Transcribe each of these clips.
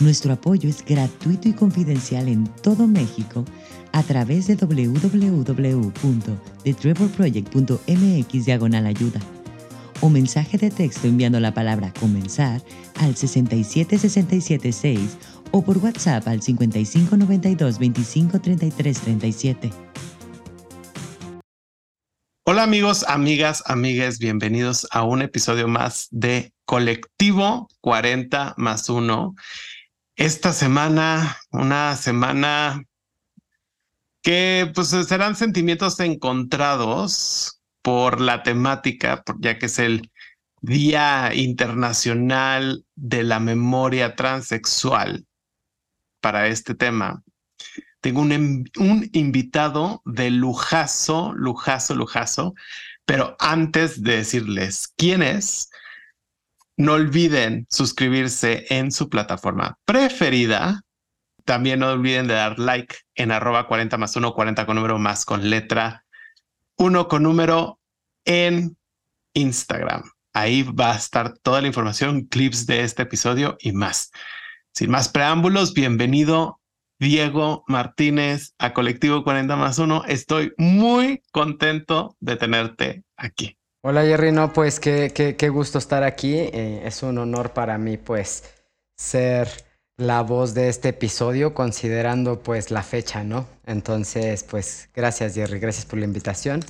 nuestro apoyo es gratuito y confidencial en todo México a través de www.thetrevorproject.mx diagonal ayuda o mensaje de texto enviando la palabra comenzar al 67676 o por WhatsApp al 5592 253337. Hola amigos, amigas, amigues, bienvenidos a un episodio más de Colectivo 40 más 1 esta semana, una semana que pues serán sentimientos encontrados por la temática, ya que es el Día Internacional de la Memoria Transexual para este tema. Tengo un, un invitado de lujazo, lujazo, lujazo, pero antes de decirles quién es, no olviden suscribirse en su plataforma preferida. También no olviden de dar like en arroba 40 más 1, 40 con número más con letra 1 con número en Instagram. Ahí va a estar toda la información, clips de este episodio y más. Sin más preámbulos, bienvenido Diego Martínez a Colectivo 40 más 1. Estoy muy contento de tenerte aquí. Hola Jerry, no, pues qué, qué, gusto estar aquí. Eh, es un honor para mí pues ser la voz de este episodio considerando pues la fecha, ¿no? Entonces pues gracias Jerry, gracias por la invitación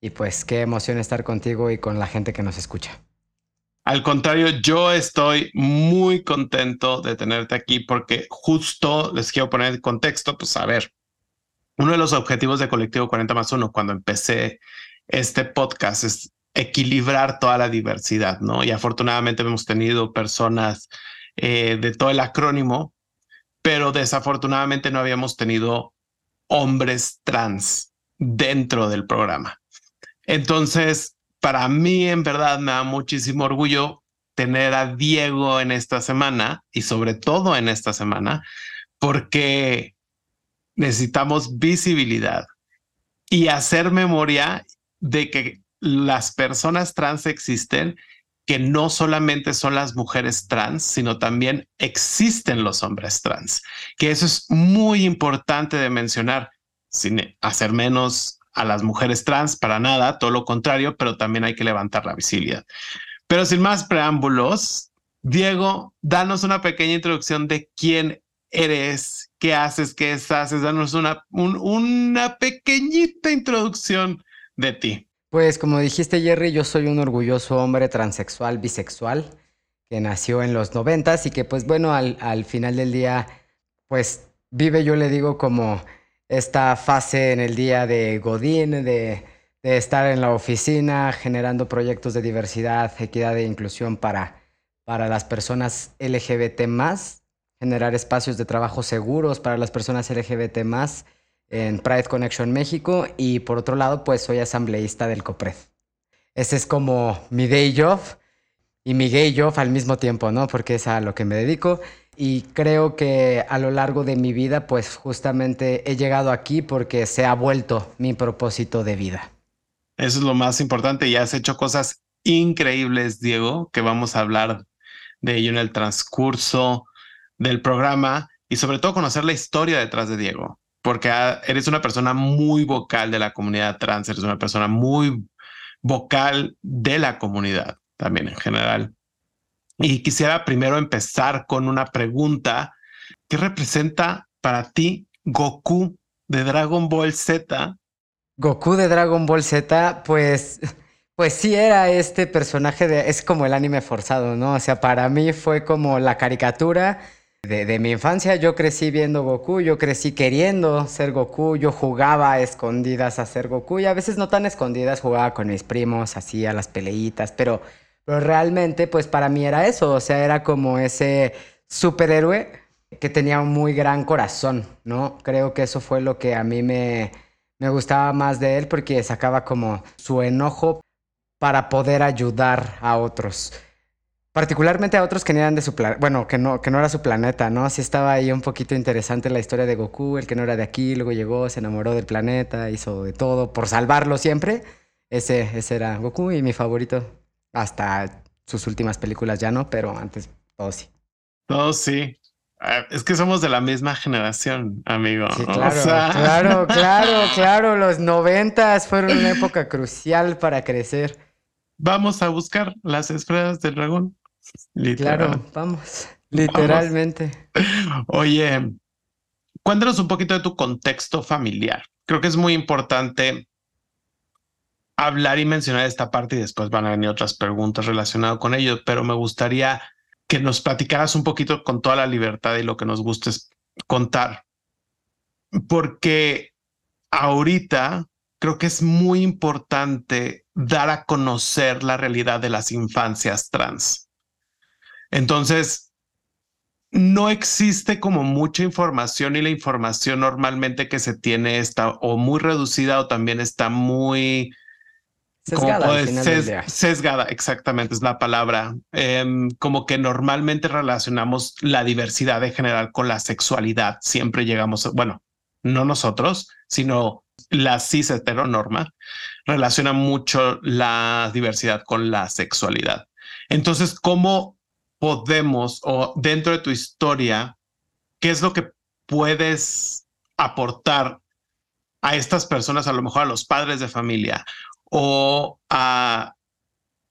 y pues qué emoción estar contigo y con la gente que nos escucha. Al contrario, yo estoy muy contento de tenerte aquí porque justo les quiero poner el contexto, pues a ver, uno de los objetivos de Colectivo 40 más 1 cuando empecé este podcast es equilibrar toda la diversidad, ¿no? Y afortunadamente hemos tenido personas eh, de todo el acrónimo, pero desafortunadamente no habíamos tenido hombres trans dentro del programa. Entonces, para mí en verdad me da muchísimo orgullo tener a Diego en esta semana y sobre todo en esta semana, porque necesitamos visibilidad y hacer memoria de que las personas trans existen, que no solamente son las mujeres trans, sino también existen los hombres trans, que eso es muy importante de mencionar, sin hacer menos a las mujeres trans para nada, todo lo contrario, pero también hay que levantar la visibilidad. Pero sin más preámbulos, Diego, danos una pequeña introducción de quién eres, qué haces, qué haces, danos una, una pequeñita introducción de ti. Pues como dijiste Jerry, yo soy un orgulloso hombre transexual, bisexual, que nació en los noventas y que pues bueno, al, final del día, pues vive, yo le digo, como esta fase en el día de Godín, de, de estar en la oficina generando proyectos de diversidad, equidad e inclusión para, para las personas LGBT más, generar espacios de trabajo seguros para las personas LGBT más en Pride Connection México y por otro lado pues soy asambleísta del COPRED. Ese es como mi day job y mi gay job al mismo tiempo, ¿no? Porque es a lo que me dedico y creo que a lo largo de mi vida pues justamente he llegado aquí porque se ha vuelto mi propósito de vida. Eso es lo más importante y has hecho cosas increíbles, Diego, que vamos a hablar de ello en el transcurso del programa y sobre todo conocer la historia detrás de Diego porque ah, eres una persona muy vocal de la comunidad trans, eres una persona muy vocal de la comunidad también en general. Y quisiera primero empezar con una pregunta. ¿Qué representa para ti Goku de Dragon Ball Z? Goku de Dragon Ball Z, pues, pues sí era este personaje de, es como el anime forzado, ¿no? O sea, para mí fue como la caricatura de, mi infancia yo crecí viendo Goku, yo crecí queriendo ser Goku, yo jugaba a escondidas a ser Goku y a veces no tan escondidas, jugaba con mis primos, hacía las peleitas, pero, pero realmente pues para mí era eso, o sea, era como ese superhéroe que tenía un muy gran corazón, ¿no? Creo que eso fue lo que a mí me, me gustaba más de él porque sacaba como su enojo para poder ayudar a otros. Particularmente a otros que no eran de su planeta, bueno, que no, que no era su planeta, ¿no? Sí estaba ahí un poquito interesante la historia de Goku, el que no era de aquí, luego llegó, se enamoró del planeta, hizo de todo por salvarlo siempre. Ese, ese era Goku y mi favorito. Hasta sus últimas películas ya no, pero antes todo sí. Todo sí. Ah, es que somos de la misma generación, amigo. Sí, claro, claro, claro, claro. Los noventas fueron una época crucial para crecer. Vamos a buscar las esferas del dragón. Claro, vamos. Literalmente. Oye, cuéntanos un poquito de tu contexto familiar. Creo que es muy importante hablar y mencionar esta parte y después van a venir otras preguntas relacionadas con ello, pero me gustaría que nos platicaras un poquito con toda la libertad y lo que nos guste contar. Porque ahorita creo que es muy importante dar a conocer la realidad de las infancias trans. Entonces, no existe como mucha información y la información normalmente que se tiene está o muy reducida o también está muy Sesgada. sesgada, exactamente, es la palabra. Em, como que normalmente relacionamos la diversidad en general con la sexualidad. Siempre llegamos, bueno, no nosotros, sino la cis heteronorma relaciona mucho la diversidad con la sexualidad. Entonces, ¿cómo podemos o dentro de tu historia, qué es lo que puedes aportar a estas personas, a lo mejor a los padres de familia o a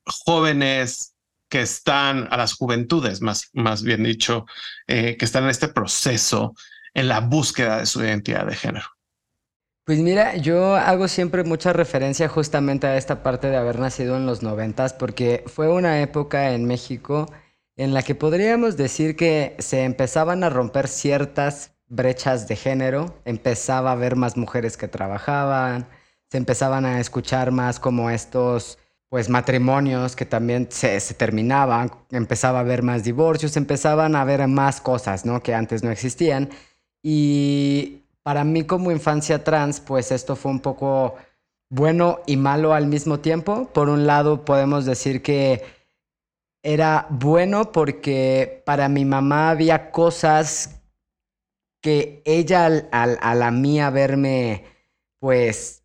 jóvenes que están, a las juventudes, más, más bien dicho, eh, que están en este proceso, en la búsqueda de su identidad de género? Pues mira, yo hago siempre mucha referencia justamente a esta parte de haber nacido en los noventas, porque fue una época en México en la que podríamos decir que se empezaban a romper ciertas brechas de género, empezaba a haber más mujeres que trabajaban, se empezaban a escuchar más como estos pues matrimonios que también se, terminaban, empezaba a haber más divorcios, empezaban a haber más cosas, ¿no? Que antes no existían. Y para mí como infancia trans, pues esto fue un poco bueno y malo al mismo tiempo. Por un lado, podemos decir que era bueno porque para mi mamá había cosas que ella al, a la mía verme, pues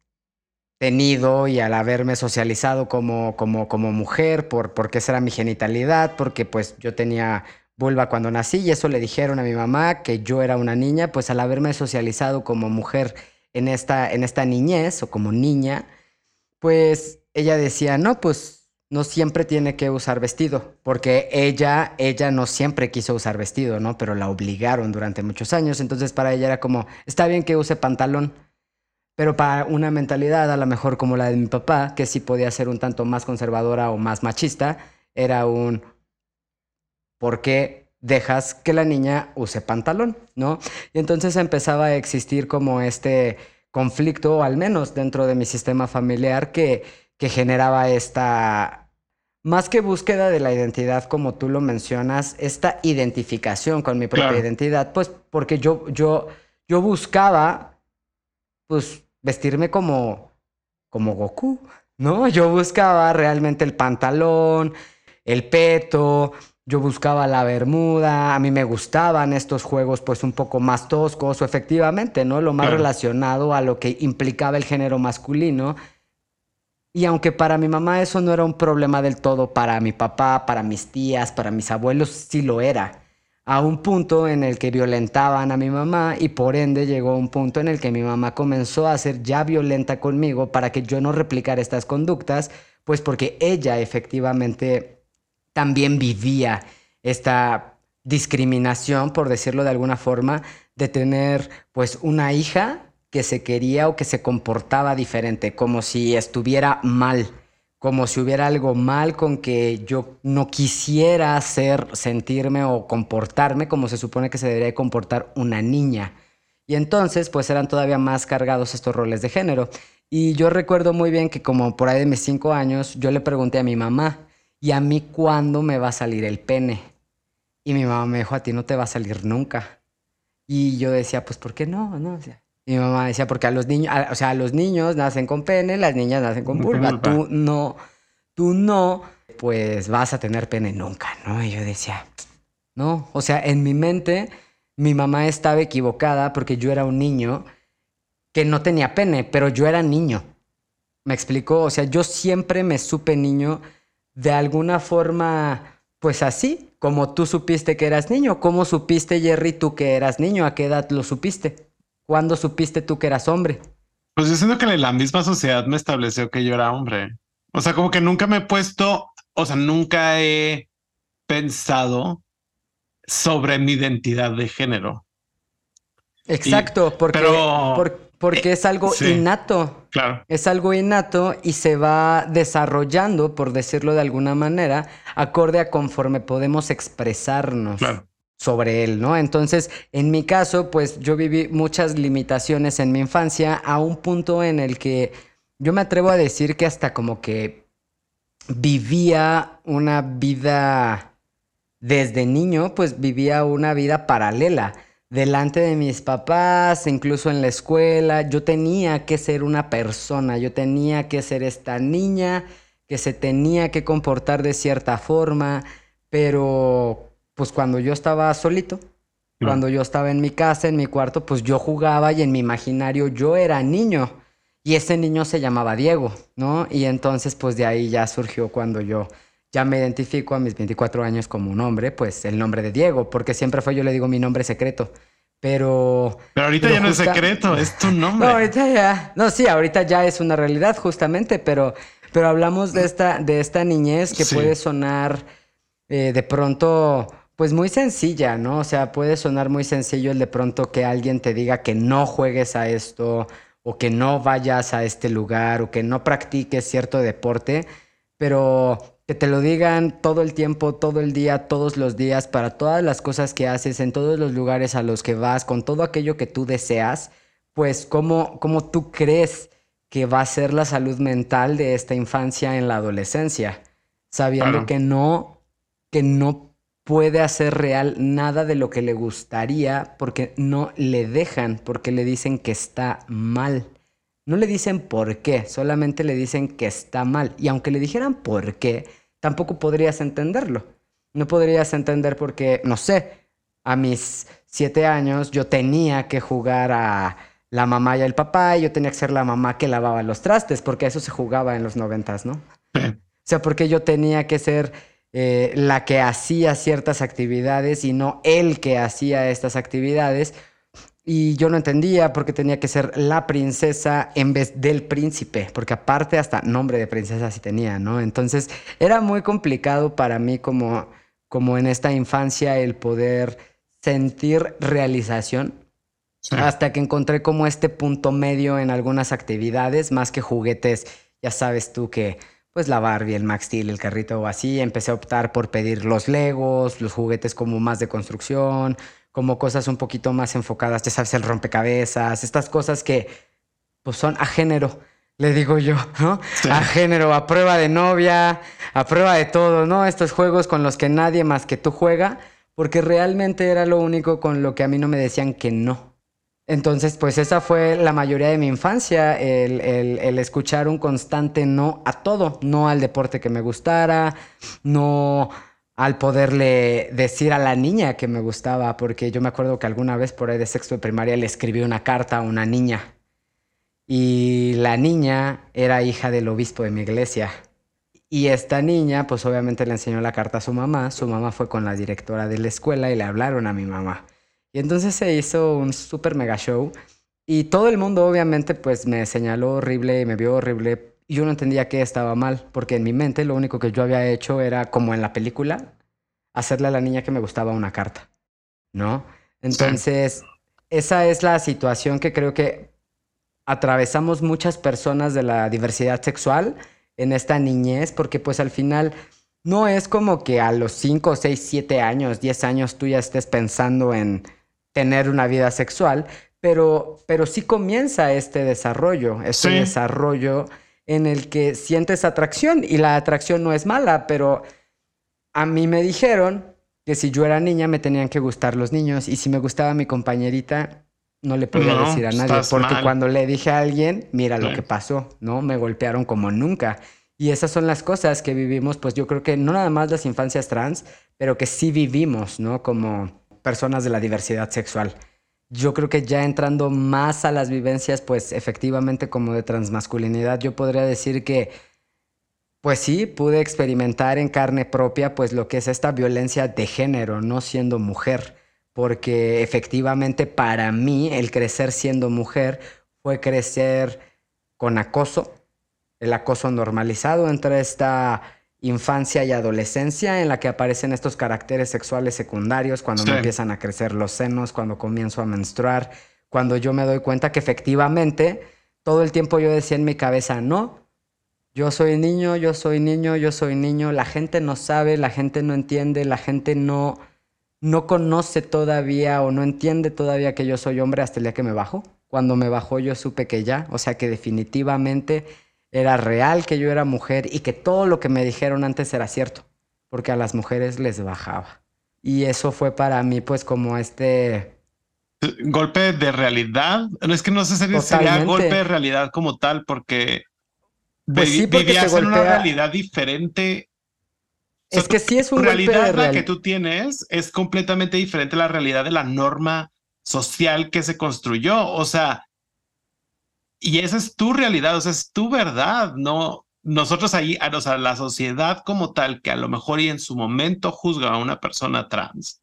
tenido y al haberme socializado como, como, como mujer, por, porque esa era mi genitalidad, porque pues yo tenía vulva cuando nací y eso le dijeron a mi mamá que yo era una niña, pues al haberme socializado como mujer en esta, en esta niñez o como niña, pues ella decía, no, pues no siempre tiene que usar vestido, porque ella, ella no siempre quiso usar vestido, ¿no? Pero la obligaron durante muchos años, entonces para ella era como, está bien que use pantalón, pero para una mentalidad a lo mejor como la de mi papá, que sí podía ser un tanto más conservadora o más machista, era un ¿por qué dejas que la niña use pantalón? ¿No? Y entonces empezaba a existir como este conflicto, al menos dentro de mi sistema familiar, que, que generaba esta, más que búsqueda de la identidad, como tú lo mencionas, esta identificación con mi propia identidad, pues porque yo, yo, yo buscaba pues vestirme como, como Goku, ¿no? Yo buscaba realmente el pantalón, el peto, yo buscaba la bermuda, a mí me gustaban estos juegos pues un poco más toscos o efectivamente, ¿no? Lo más relacionado a lo que implicaba el género masculino. Y aunque para mi mamá eso no era un problema del todo, para mi papá, para mis tías, para mis abuelos sí lo era. A un punto en el que violentaban a mi mamá y por ende llegó un punto en el que mi mamá comenzó a ser ya violenta conmigo para que yo no replicara estas conductas, pues porque ella efectivamente también vivía esta discriminación, por decirlo de alguna forma, de tener pues una hija que se quería o que se comportaba diferente, como si estuviera mal como si hubiera algo mal con que yo no quisiera hacer, sentirme o comportarme como se supone que se debería comportar una niña. Y entonces, pues eran todavía más cargados estos roles de género. Y yo recuerdo muy bien que como por ahí de mis cinco años, yo le pregunté a mi mamá, ¿y a mí cuándo me va a salir el pene? Y mi mamá me dijo, a ti no te va a salir nunca. Y yo decía, pues, ¿por qué no? no? Mi mamá decía, porque a los niños, o sea, los niños nacen con pene, las niñas nacen con vulva. Tú no, tú no, pues vas a tener pene nunca, ¿no? Y yo decía, no, o sea, en mi mente mi mamá estaba equivocada porque yo era un niño que no tenía pene, pero yo era niño. ¿Me explicó? O sea, yo siempre me supe niño de alguna forma, pues así, como tú supiste que eras niño. ¿Cómo supiste, Jerry, tú que eras niño? ¿A qué edad lo supiste? ¿Cuándo supiste tú que eras hombre? Pues yo siento que la misma sociedad me estableció que yo era hombre. O sea, como que nunca me he puesto, o sea, nunca he pensado sobre mi identidad de género. Exacto, porque, porque es algo innato. Claro. Es algo innato y se va desarrollando, por decirlo de alguna manera, acorde a conforme podemos expresarnos. Sobre él, ¿no? Entonces, en mi caso, pues yo viví muchas limitaciones en mi infancia a un punto en el que yo me atrevo a decir que hasta como que vivía una vida desde niño, pues vivía una vida paralela delante de mis papás, incluso en la escuela, yo tenía que ser una persona, yo tenía que ser esta niña que se tenía que comportar de cierta forma, pero pues cuando yo estaba solito, cuando yo estaba en mi casa, en mi cuarto, pues yo jugaba y en mi imaginario yo era niño y ese niño se llamaba Diego, ¿no? Y entonces pues de ahí ya surgió cuando yo ya me identifico a mis 24 años como un hombre, pues el nombre de Diego, porque siempre fue, yo le digo mi nombre secreto. Pero. Pero ahorita ya no es secreto, es tu nombre. No, ahorita ya. No, sí, ahorita ya es una realidad, justamente, pero, pero hablamos de esta, de esta niñez que puede sonar eh, de pronto, pues muy sencilla, ¿no? O sea, puede sonar muy sencillo el de pronto que alguien te diga que no juegues a esto, o que no vayas a este lugar, o que no practiques cierto deporte, pero que te lo digan todo el tiempo, todo el día, todos los días, para todas las cosas que haces, en todos los lugares a los que vas, con todo aquello que tú deseas, pues cómo, cómo tú crees que va a ser la salud mental de esta infancia en la adolescencia, sabiendo que no, que no puede hacer real nada de lo que le gustaría porque no le dejan, porque le dicen que está mal. No le dicen por qué, solamente le dicen que está mal. Y aunque le dijeran por qué, tampoco podrías entenderlo. No podrías entender porque, no sé, a mis siete años yo tenía que jugar a la mamá y el papá y yo tenía que ser la mamá que lavaba los trastes, porque eso se jugaba en los noventas, ¿no? O sea, porque yo tenía que ser eh, la que hacía ciertas actividades y no el que hacía estas actividades y yo no entendía por qué tenía que ser la princesa en vez del príncipe, porque aparte hasta nombre de princesa sí tenía, ¿no? Entonces era muy complicado para mí como, como en esta infancia el poder sentir realización. Hasta que encontré como este punto medio en algunas actividades, más que juguetes, ya sabes tú que pues la Barbie, el Max Steel, el carrito o así, empecé a optar por pedir los Legos, los juguetes como más de construcción, como cosas un poquito más enfocadas, ya sabes, el rompecabezas, estas cosas que pues son a género, le digo yo, ¿no? A género, a prueba de novia, a prueba de todo, ¿no? Estos juegos con los que nadie más que tú juega, porque realmente era lo único con lo que a mí no me decían que no. Entonces, pues esa fue la mayoría de mi infancia, el, escuchar un constante no a todo, no al deporte que me gustara, no al poderle decir a la niña que me gustaba, porque yo me acuerdo que alguna vez por ahí de sexto de primaria le escribí una carta a una niña y la niña era hija del obispo de mi iglesia. Y esta niña, pues obviamente le enseñó la carta a su mamá, su mamá fue con la directora de la escuela y le hablaron a mi mamá. Y entonces se hizo un super mega show y todo el mundo obviamente pues me señaló horrible y me vio horrible y yo no entendía que estaba mal, porque en mi mente lo único que yo había hecho era, como en la película, hacerle a la niña que me gustaba una carta, ¿no? Entonces, esa es la situación que creo que atravesamos muchas personas de la diversidad sexual en esta niñez, porque pues al final no es como que a los 5, 6, 7 años, 10 años tú ya estés pensando en tener una vida sexual, pero, pero sí comienza este desarrollo, este desarrollo en el que sientes atracción y la atracción no es mala, pero a mí me dijeron que si yo era niña me tenían que gustar los niños y si me gustaba mi compañerita no le podía decir a nadie porque cuando le dije a alguien, mira lo que pasó, ¿no? Me golpearon como nunca. Y esas son las cosas que vivimos, pues yo creo que no nada más las infancias trans, pero que sí vivimos, ¿no? Como personas de la diversidad sexual. Yo creo que ya entrando más a las vivencias, pues efectivamente como de transmasculinidad, yo podría decir que pues sí, pude experimentar en carne propia pues lo que es esta violencia de género, no siendo mujer, porque efectivamente para mí el crecer siendo mujer fue crecer con acoso, el acoso normalizado entre esta infancia y adolescencia en la que aparecen estos caracteres sexuales secundarios, cuando me empiezan a crecer los senos, cuando comienzo a menstruar, cuando yo me doy cuenta que efectivamente todo el tiempo yo decía en mi cabeza, no, yo soy niño, yo soy niño, yo soy niño. La gente no sabe, la gente no entiende, la gente no, no conoce todavía o no entiende todavía que yo soy hombre hasta el día que me bajo. Cuando me bajó yo supe que ya, o sea que definitivamente era real que yo era mujer y que todo lo que me dijeron antes era cierto, porque a las mujeres les bajaba. Y eso fue para mí pues como este... Golpe de realidad. Es que no sé si sería golpe de realidad como tal, porque pues sí, vivías en una realidad diferente. es que sí es un realidad la que tú tienes es completamente diferente a la realidad de la norma social que se construyó. O sea, y esa es tu realidad, o sea, es tu verdad, no nosotros ahí, o sea, la sociedad como tal, que a lo mejor y en su momento juzga a una persona trans,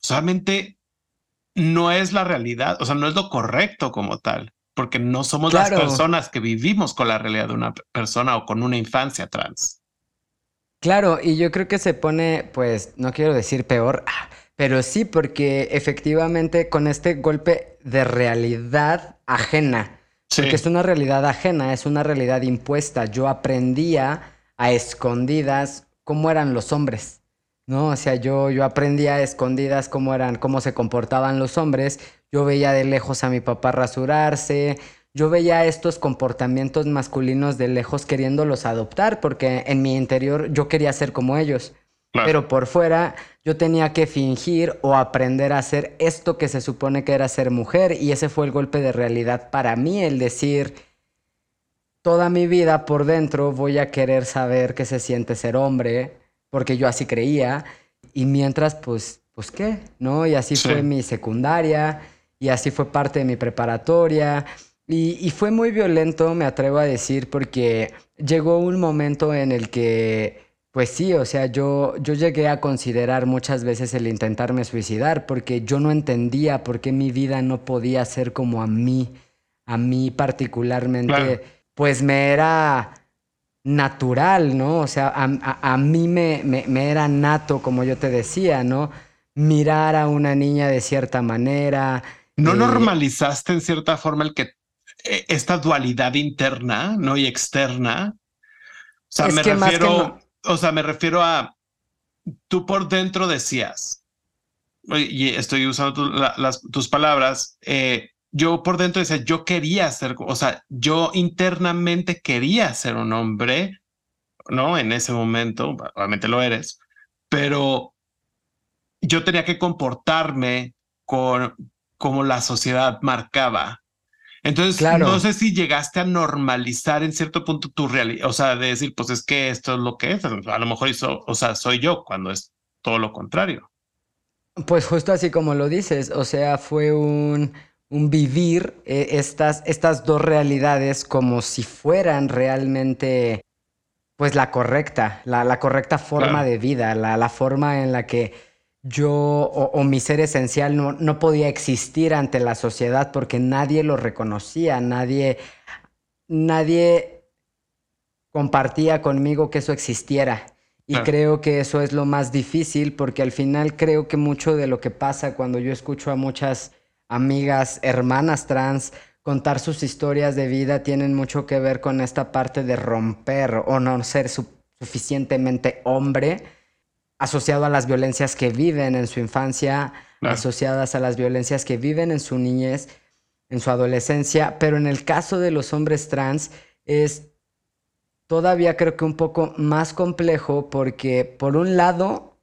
solamente no es la realidad, o sea, no es lo correcto como tal porque no somos las personas que vivimos con la realidad de una persona o con una infancia trans. Claro, y yo creo que se pone, pues, no quiero decir peor, pero sí, porque efectivamente con este golpe de realidad ajena, porque es una realidad ajena, es una realidad impuesta, yo aprendía a escondidas cómo eran los hombres. ¿no? O sea, yo, yo aprendía a escondidas cómo eran, cómo se comportaban los hombres. Yo veía de lejos a mi papá rasurarse. Yo veía estos comportamientos masculinos de lejos queriéndolos adoptar, porque en mi interior yo quería ser como ellos. Pero por fuera yo tenía que fingir o aprender a hacer esto que se supone que era ser mujer. Y ese fue el golpe de realidad para mí, el decir, toda mi vida por dentro voy a querer saber qué se siente ser hombre porque yo así creía. Y mientras, pues, pues qué, ¿no? Y así fue mi secundaria, y así fue parte de mi preparatoria. Y, y, fue muy violento, me atrevo a decir, porque llegó un momento en el que, pues sí, o sea, yo, yo llegué a considerar muchas veces el intentarme suicidar, porque yo no entendía por qué mi vida no podía ser como a mí, a mí particularmente, pues me era natural, ¿no? O sea, a, mí me, me, era nato, como yo te decía, ¿no? Mirar a una niña de cierta manera. ¿No eh, normalizaste en cierta forma el que e, esta dualidad interna, ¿no? Y externa. O sea, me refiero, o sea, me refiero a tú por dentro decías, y estoy usando tus palabras, eh, yo por dentro decía, yo quería ser, o sea, yo internamente quería ser un hombre, ¿no? En ese momento, obviamente lo eres, pero yo tenía que comportarme con como la sociedad marcaba. Entonces, no sé si llegaste a normalizar en cierto punto tu realidad, o sea, de decir, pues es que esto es lo que es, a lo mejor hizo, o sea, soy yo cuando es todo lo contrario. Pues justo así como lo dices, o sea, fue un, un vivir eh, estas, estas dos realidades como si fueran realmente pues la correcta, la, correcta forma de vida, la, forma en la que yo o, mi ser esencial no, no, podía existir ante la sociedad porque nadie lo reconocía, nadie, nadie compartía conmigo que eso existiera. Y creo que eso es lo más difícil porque al final creo que mucho de lo que pasa cuando yo escucho a muchas amigas, hermanas trans, contar sus historias de vida tienen mucho que ver con esta parte de romper o no ser suficientemente hombre, asociado a las violencias que viven en su infancia, asociadas a las violencias que viven en su niñez, en su adolescencia, pero en el caso de los hombres trans es todavía creo que un poco más complejo porque por un lado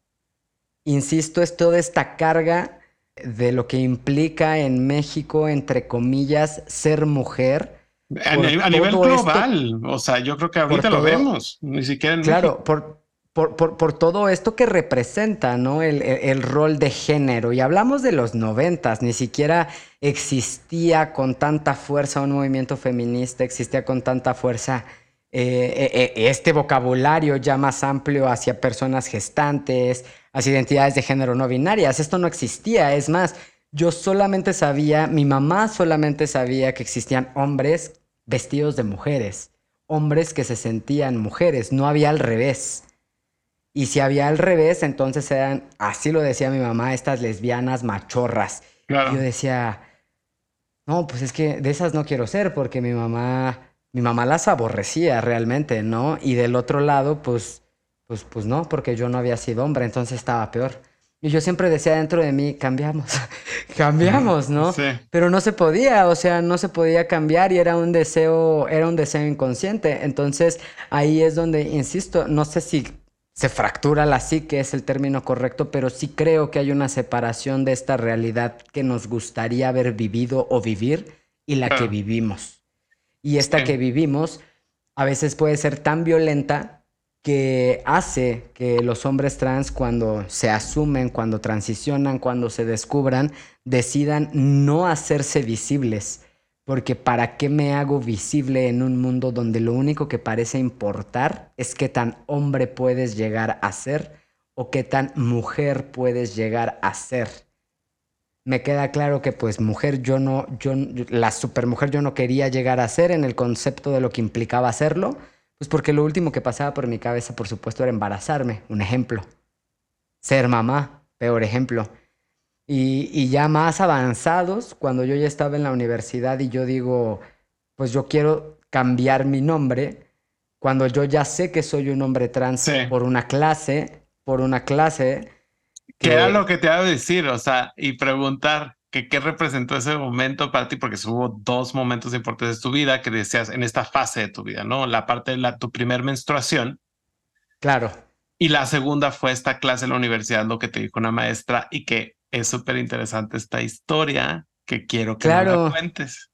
insisto, es toda esta carga de lo que implica en México, entre comillas, ser mujer. A, nivel global, o sea, yo creo que ahorita lo vemos, ni siquiera en Claro, por, por, todo esto que representa. El, rol de género. Y hablamos de los noventas, ni siquiera existía con tanta fuerza un movimiento feminista, existía con tanta fuerza eh, eh, eh, este vocabulario ya más amplio hacia personas gestantes, hacia identidades de género no binarias. Esto no existía, es más, yo solamente sabía, mi mamá solamente sabía que existían hombres vestidos de mujeres, hombres que se sentían mujeres, no había al revés. Y si había al revés, entonces eran, así lo decía mi mamá, estas lesbianas machorras. Y yo decía, no, pues es que de esas no quiero ser porque mi mamá, mi mamá las aborrecía realmente, ¿no? Y del otro lado, pues, pues, pues no, porque yo no había sido hombre, entonces estaba peor. Y yo siempre decía dentro de mí, cambiamos, cambiamos, ¿no? Sí. Pero no se podía, o sea, no se podía cambiar y era un deseo, era un deseo inconsciente. Entonces ahí es donde, insisto, no sé si se fractura la psique, es el término correcto, pero sí creo que hay una separación de esta realidad que nos gustaría haber vivido o vivir y la que vivimos. Y esta que vivimos a veces puede ser tan violenta que hace que los hombres trans cuando se asumen, cuando transicionan, cuando se descubran, decidan no hacerse visibles porque ¿para qué me hago visible en un mundo donde lo único que parece importar es qué tan hombre puedes llegar a ser o qué tan mujer puedes llegar a ser? Me queda claro que pues mujer yo no, yo, la supermujer yo no quería llegar a ser en el concepto de lo que implicaba hacerlo, pues porque lo último que pasaba por mi cabeza por supuesto era embarazarme, un ejemplo. Ser mamá, peor ejemplo. Y, ya más avanzados, cuando yo ya estaba en la universidad y yo digo, pues yo quiero cambiar mi nombre, cuando yo ya sé que soy un hombre trans por una clase, por una clase. Que... era lo que te iba a decir, o sea, y preguntar que qué representó ese momento para ti, porque hubo dos momentos importantes de tu vida que decías en esta fase de tu vida, ¿no? La parte de la, tu primer menstruación. Claro. Y la segunda fue esta clase en la universidad, lo que te dijo una maestra y que es súper interesante esta historia que quiero que claro. me cuentes.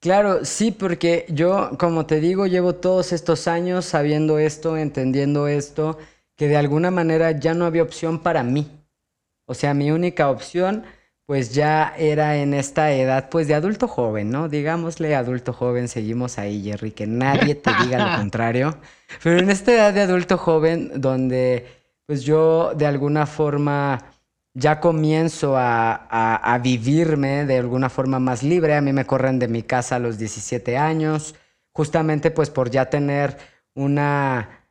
Claro, sí, porque yo, como te digo, llevo todos estos años sabiendo esto, entendiendo esto, que de alguna manera ya no había opción para mí. O sea, mi única opción, pues ya era en esta edad, pues de adulto joven, ¿no? Digámosle adulto joven, seguimos ahí, Jerry, que nadie te diga lo contrario. Pero en esta edad de adulto joven, donde pues yo de alguna forma ya comienzo a, vivirme de alguna forma más libre. A mí me corren de mi casa a los 17 años, justamente pues por ya tener una,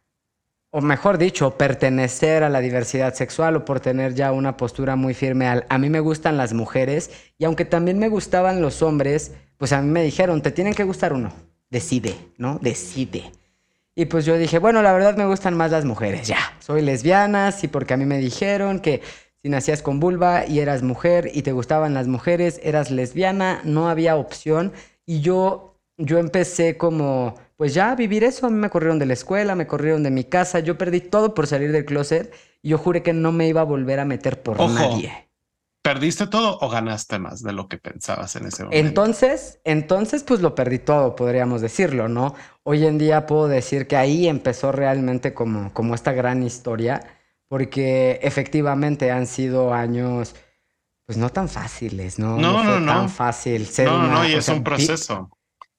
o mejor dicho, pertenecer a la diversidad sexual o por tener ya una postura muy firme al, a mí me gustan las mujeres y aunque también me gustaban los hombres, pues a mí me dijeron, te tienen que gustar uno, decide, ¿no? Decide. Y pues yo dije, bueno, la verdad me gustan más las mujeres, ya, soy lesbiana, sí, porque a mí me dijeron que si nacías con vulva y eras mujer y te gustaban las mujeres, eras lesbiana, no había opción. Y yo, yo empecé como, pues ya a vivir eso. A mí me corrieron de la escuela, me corrieron de mi casa. Yo perdí todo por salir del closet. Y yo juré que no me iba a volver a meter por nadie. ¿Perdiste todo o ganaste más de lo que pensabas en ese momento? Entonces, entonces, pues lo perdí todo, podríamos decirlo, ¿no? Hoy en día puedo decir que ahí empezó realmente como, como esta gran historia porque efectivamente han sido años, pues no tan fáciles, ¿no? No, no, no. tan fácil ser No, no, y es un proceso.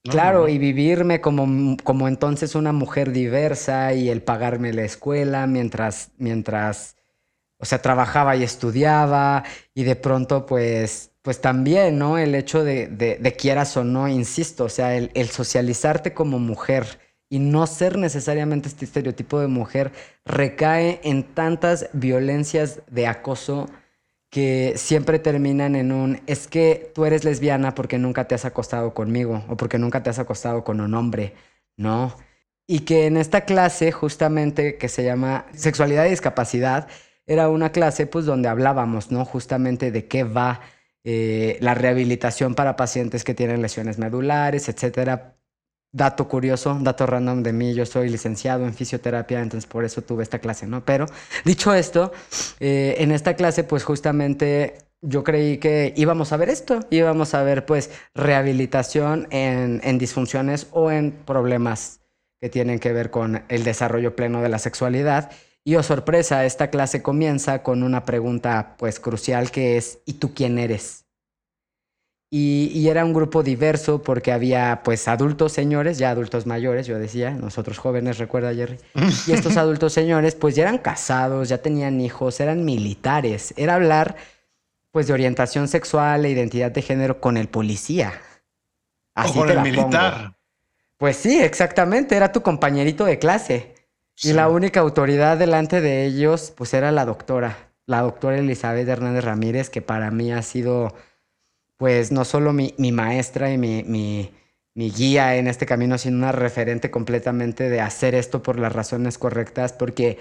claro, y vivirme como, como entonces una mujer diversa y el pagarme la escuela mientras, mientras, o sea, trabajaba y estudiaba y de pronto pues, pues también, ¿no? El hecho de, de, quieras o no, insisto, o sea, el, el socializarte como mujer y no ser necesariamente este estereotipo de mujer recae en tantas violencias de acoso que siempre terminan en un es que tú eres lesbiana porque nunca te has acostado conmigo o porque nunca te has acostado con un hombre, ¿no? Y que en esta clase justamente que se llama sexualidad y discapacidad era una clase pues donde hablábamos, ¿no? Justamente de qué va eh, la rehabilitación para pacientes que tienen lesiones medulares, etcétera, dato curioso, dato random de mí, yo soy licenciado en fisioterapia, entonces por eso tuve esta clase, ¿no? Pero dicho esto, eh, en esta clase pues justamente yo creí que íbamos a ver esto, íbamos a ver pues rehabilitación en, en disfunciones o en problemas que tienen que ver con el desarrollo pleno de la sexualidad. Y oh sorpresa, esta clase comienza con una pregunta pues crucial que es ¿y tú quién eres? Y, era un grupo diverso porque había pues adultos señores, ya adultos mayores, yo decía, nosotros jóvenes, recuerda Jerry. Y estos adultos señores pues ya eran casados, ya tenían hijos, eran militares. Era hablar pues de orientación sexual e identidad de género con el policía. Así o con el militar. Pues sí, exactamente, era tu compañerito de clase. Y la única autoridad delante de ellos pues era la doctora, la doctora Elizabeth Hernández Ramírez, que para mí ha sido pues no solo mi, maestra y mi, mi, guía en este camino, sino una referente completamente de hacer esto por las razones correctas, porque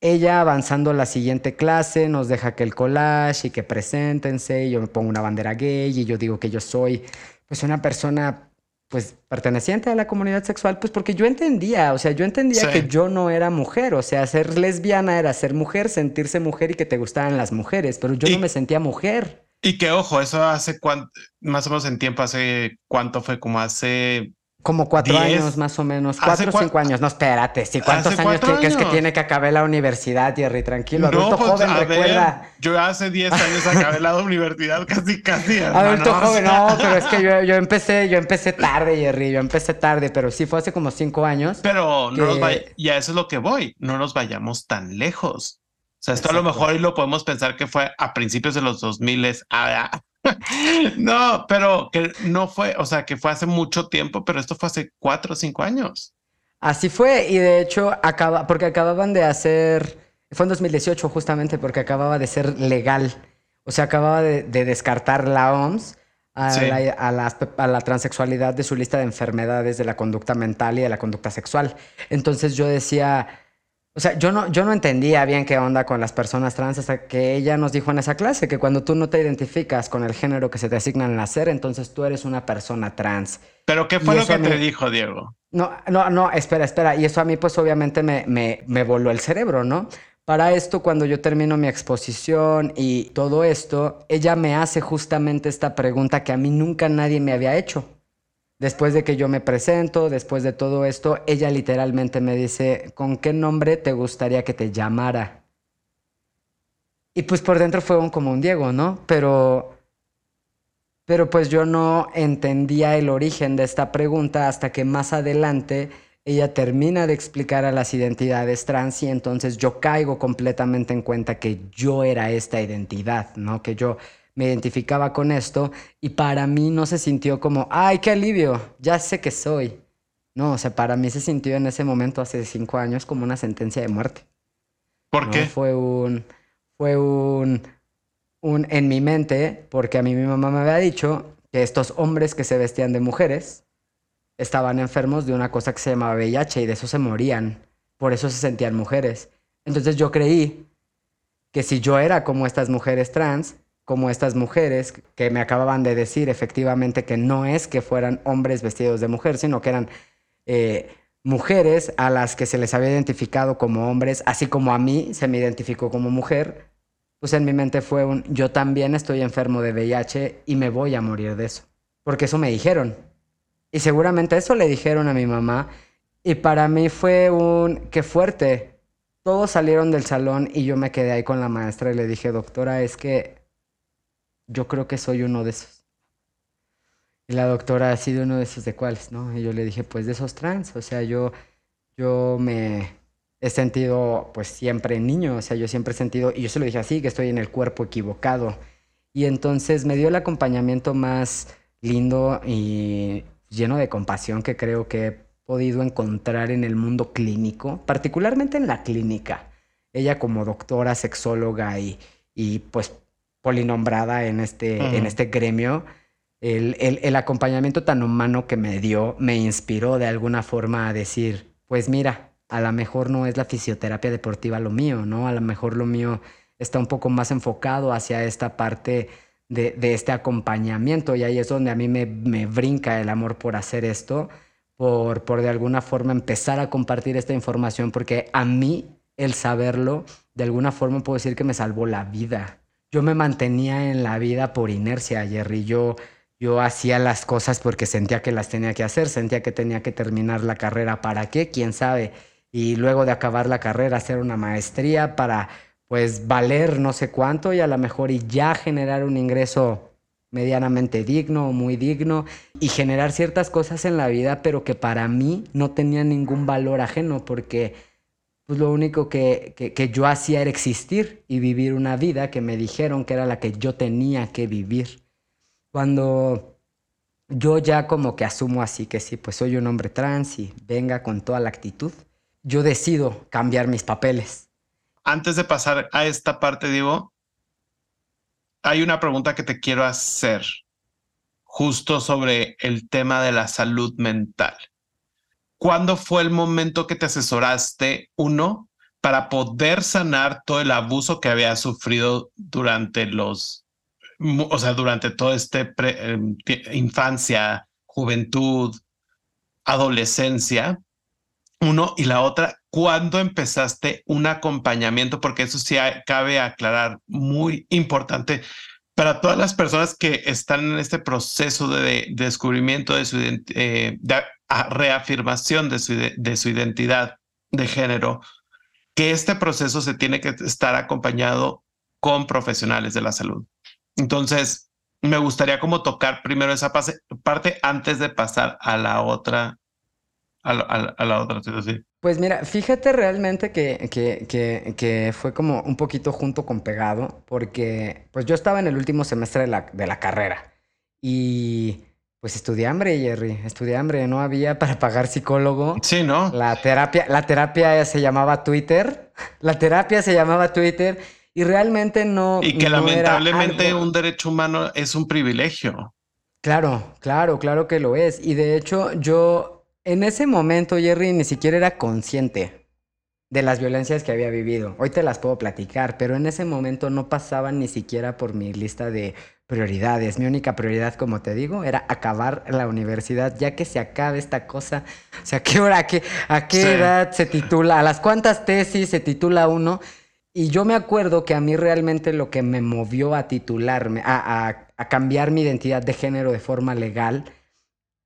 ella avanzando la siguiente clase nos deja que el collage y que preséntense, y yo me pongo una bandera gay y yo digo que yo soy pues una persona pues perteneciente a la comunidad sexual, pues porque yo entendía, o sea, yo entendía que yo no era mujer, o sea, ser lesbiana era ser mujer, sentirse mujer y que te gustaran las mujeres, pero yo no me sentía mujer. Y que ojo, eso hace cuánto, más o menos en tiempo, hace cuánto fue, como hace como cuatro años más o menos, cuatro o cinco años. No, espérate, ¿sí? ¿cuántos años, crees que tiene que acabar la universidad, Jerry? Tranquilo, adulto pues, joven, recuerda. yo hace diez años acabé la universidad, casi, casi. Adulto joven, no, pero es que yo, yo, empecé, yo empecé tarde, Jerry, yo empecé tarde, pero sí fue hace como cinco años. Pero no nos vay... y a eso es lo que voy, no nos vayamos tan lejos. O sea, esto a lo mejor lo podemos pensar que fue a principios de los 2000. Ah, no, pero que no fue, o sea, que fue hace mucho tiempo, pero esto fue hace cuatro o cinco años. Así fue, y de hecho, acaba, porque acababan de hacer, fue en 2018 justamente, porque acababa de ser legal. O sea, acababa de, descartar la OMS a, la, a la transexualidad de su lista de enfermedades de la conducta mental y de la conducta sexual. Entonces yo decía o sea, yo no, yo no entendía bien qué onda con las personas trans hasta que ella nos dijo en esa clase que cuando tú no te identificas con el género que se te asigna al nacer, entonces tú eres una persona trans. ¿Pero qué fue lo que te dijo, Diego? No, no, no, espera, espera. Y eso a mí pues obviamente me, me, me voló el cerebro, ¿no? Para esto, cuando yo termino mi exposición y todo esto, ella me hace justamente esta pregunta que a mí nunca nadie me había hecho. Después de que yo me presento, después de todo esto, ella literalmente me dice, ¿con qué nombre te gustaría que te llamara? Y pues por dentro fue un, como un Diego, ¿no? Pero, pero pues yo no entendía el origen de esta pregunta hasta que más adelante ella termina de explicar a las identidades trans y entonces yo caigo completamente en cuenta que yo era esta identidad, ¿no? Que yo me identificaba con esto y para mí no se sintió como, ay, qué alivio, ya sé que soy. No, o sea, para mí se sintió en ese momento, hace cinco años, como una sentencia de muerte. ¿Por qué? Fue un, fue un, un, en mi mente, porque a mí mi mamá me había dicho que estos hombres que se vestían de mujeres estaban enfermos de una cosa que se llamaba VIH y de eso se morían. Por eso se sentían mujeres. Entonces yo creí que si yo era como estas mujeres trans, como estas mujeres que me acababan de decir efectivamente que no es que fueran hombres vestidos de mujer, sino que eran eh, mujeres a las que se les había identificado como hombres, así como a mí se me identificó como mujer, pues en mi mente fue un, yo también estoy enfermo de VIH y me voy a morir de eso, porque eso me dijeron. Y seguramente eso le dijeron a mi mamá y para mí fue un, qué fuerte. Todos salieron del salón y yo me quedé ahí con la maestra y le dije, doctora, es que yo creo que soy uno de esos. Y la doctora ha sido uno de esos de cuáles, ¿no? Y yo le dije, pues de esos trans, o sea, yo, yo me he sentido pues siempre niño, o sea, yo siempre he sentido, y yo se lo dije así, que estoy en el cuerpo equivocado. Y entonces me dio el acompañamiento más lindo y lleno de compasión que creo que he podido encontrar en el mundo clínico, particularmente en la clínica. Ella como doctora, sexóloga y, y pues polinombrada en este, en este gremio, el, el, acompañamiento tan humano que me dio me inspiró de alguna forma a decir, pues mira, a lo mejor no es la fisioterapia deportiva lo mío, ¿no? A lo mejor lo mío está un poco más enfocado hacia esta parte de, de este acompañamiento y ahí es donde a mí me, me, brinca el amor por hacer esto, por, por de alguna forma empezar a compartir esta información, porque a mí el saberlo, de alguna forma puedo decir que me salvó la vida. Yo me mantenía en la vida por inercia, Jerry. Yo, yo hacía las cosas porque sentía que las tenía que hacer, sentía que tenía que terminar la carrera. ¿Para qué? ¿Quién sabe? Y luego de acabar la carrera, hacer una maestría para pues valer no sé cuánto y a lo mejor y ya generar un ingreso medianamente digno o muy digno y generar ciertas cosas en la vida, pero que para mí no tenía ningún valor ajeno porque pues lo único que, que, yo hacía era existir y vivir una vida que me dijeron que era la que yo tenía que vivir. Cuando yo ya como que asumo así que sí, pues soy un hombre trans y venga con toda la actitud, yo decido cambiar mis papeles antes de pasar a esta parte, digo, hay una pregunta que te quiero hacer justo sobre el tema de la salud mental. ¿Cuándo fue el momento que te asesoraste, uno, para poder sanar todo el abuso que había sufrido durante los, o sea, durante toda esta em, infancia, juventud, adolescencia? Uno, y la otra, ¿cuándo empezaste un acompañamiento? Porque eso sí cabe aclarar, muy importante para todas las personas que están en este proceso de, descubrimiento de su eh, reafirmación de su, de su identidad de género, que este proceso se tiene que estar acompañado con profesionales de la salud. Entonces, me gustaría como tocar primero esa parte antes de pasar a la otra a la, otra situación. Pues mira, fíjate realmente que, que, que, fue como un poquito junto con pegado, porque pues yo estaba en el último semestre de la, de la carrera y pues estudié hambre, Jerry, estudié hambre, no había para pagar psicólogo. Sí, ¿no? La terapia, la terapia se llamaba Twitter, la terapia se llamaba Twitter y realmente no... Y que lamentablemente un derecho humano es un privilegio. Claro, claro, claro que lo es. Y de hecho yo en ese momento, Jerry ni siquiera era consciente de las violencias que había vivido. Hoy te las puedo platicar, pero en ese momento no pasaban ni siquiera por mi lista de prioridades. Mi única prioridad, como te digo, era acabar la universidad, ya que se acabe esta cosa. O sea, ¿a qué hora, a qué, a qué edad se titula? ¿A las cuántas tesis se titula uno? Y yo me acuerdo que a mí realmente lo que me movió a titularme, a, a cambiar mi identidad de género de forma legal,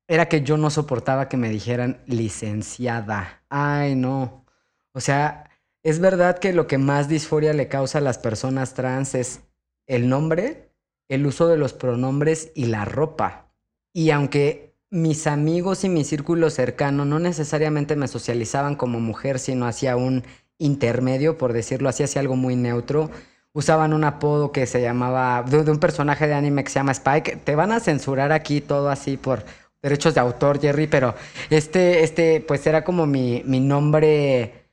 era que yo no soportaba que me dijeran licenciada. Ay, no. O sea, es verdad que lo que más disforia le causa a las personas trans es el nombre, el uso de los pronombres y la ropa. Y aunque mis amigos y mi círculo cercano no necesariamente me socializaban como mujer, sino hacia un intermedio, por decirlo así, hacia algo muy neutro, usaban un apodo que se llamaba, de, un personaje de anime que se llama Spike. Te van a censurar aquí todo así por derechos de autor, Jerry, pero este, este, pues era como mi, mi nombre,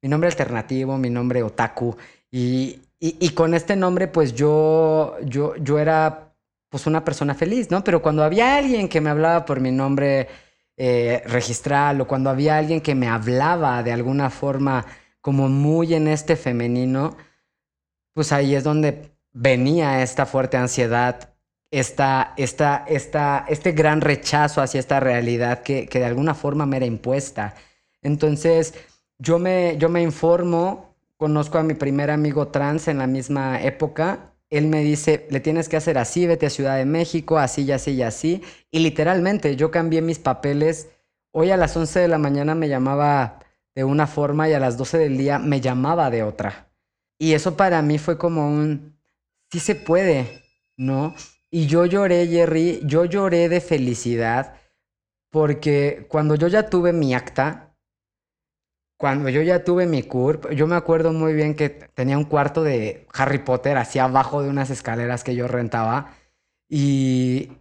mi nombre alternativo, mi nombre otaku. Y, y, con este nombre, pues yo, yo, yo era pues una persona feliz, ¿no? Pero cuando había alguien que me hablaba por mi nombre eh, registral o cuando había alguien que me hablaba de alguna forma como muy en este femenino, pues ahí es donde venía esta fuerte ansiedad esta, esta, esta, este gran rechazo hacia esta realidad que, que, de alguna forma me era impuesta. Entonces, yo me, yo me informo, conozco a mi primer amigo trans en la misma época. Él me dice, le tienes que hacer así, vete a Ciudad de México, así y así y así. Y literalmente yo cambié mis papeles. Hoy a las 11 de la mañana me llamaba de una forma y a las 12 del día me llamaba de otra. Y eso para mí fue como un, sí se puede, ¿no? Y yo lloré, Jerry, yo lloré de felicidad porque cuando yo ya tuve mi acta, cuando yo ya tuve mi CURP, yo me acuerdo muy bien que tenía un cuarto de Harry Potter hacia abajo de unas escaleras que yo rentaba y,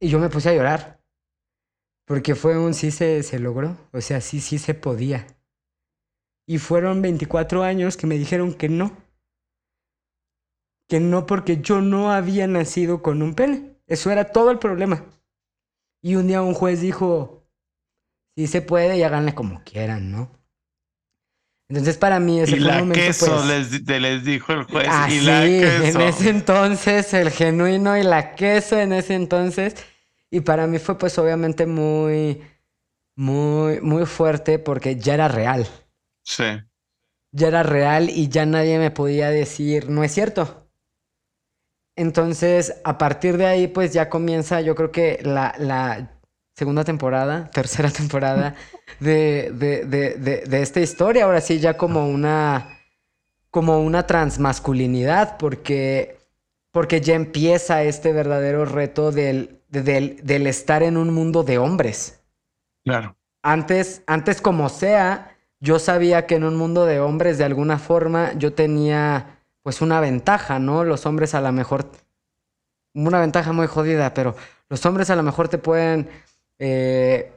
yo me puse a llorar. Porque fue un sí se, se logró, o sea, sí, sí se podía. Y fueron 24 años que me dijeron que no que no porque yo no había nacido con un pene. Eso era todo el problema. Y un día un juez dijo, si se puede y háganle como quieran, ¿no? Entonces para mí ese y fue la momento, queso pues, les, les, dijo el juez ah, y la queso. en ese entonces el genuino y la queso en ese entonces y para mí fue pues obviamente muy muy, muy fuerte porque ya era real. Sí. Ya era real y ya nadie me podía decir, no es cierto. Entonces, a partir de ahí, pues ya comienza, yo creo que la, la segunda temporada, tercera temporada de, de, de, de, esta historia. Ahora sí, ya como una, como una transmasculinidad, porque, porque ya empieza este verdadero reto del, del, del estar en un mundo de hombres. Claro. Antes, antes como sea, yo sabía que en un mundo de hombres, de alguna forma, yo tenía pues una ventaja, ¿no? Los hombres a lo mejor, una ventaja muy jodida, pero los hombres a lo mejor te pueden eh,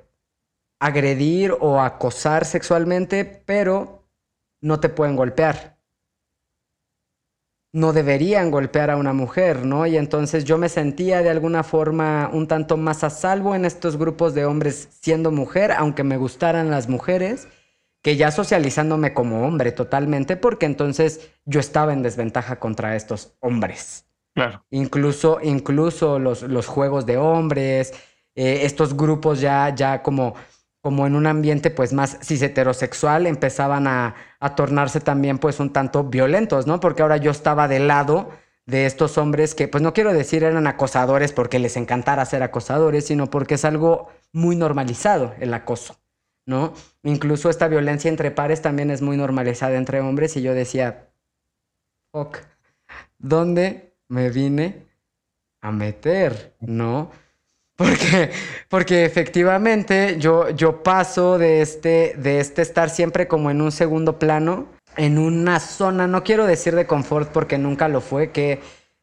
agredir o acosar sexualmente, pero no te pueden golpear. No deberían golpear a una mujer, ¿no? Y entonces yo me sentía de alguna forma un tanto más a salvo en estos grupos de hombres siendo mujer, aunque me gustaran las mujeres, que ya socializándome como hombre totalmente, porque entonces yo estaba en desventaja contra estos hombres. Claro. Incluso, incluso los, los juegos de hombres, eh, estos grupos ya, ya como, como en un ambiente pues más cis heterosexual empezaban a, a tornarse también pues un tanto violentos, ¿no? Porque ahora yo estaba del lado de estos hombres que pues no quiero decir eran acosadores porque les encantara ser acosadores, sino porque es algo muy normalizado el acoso, ¿no? Incluso esta violencia entre pares también es muy normalizada entre hombres y yo decía, ok, ¿dónde me vine a meter, no? Porque, porque efectivamente yo, yo paso de este, de este estar siempre como en un segundo plano, en una zona, no quiero decir de confort porque nunca lo fue, que,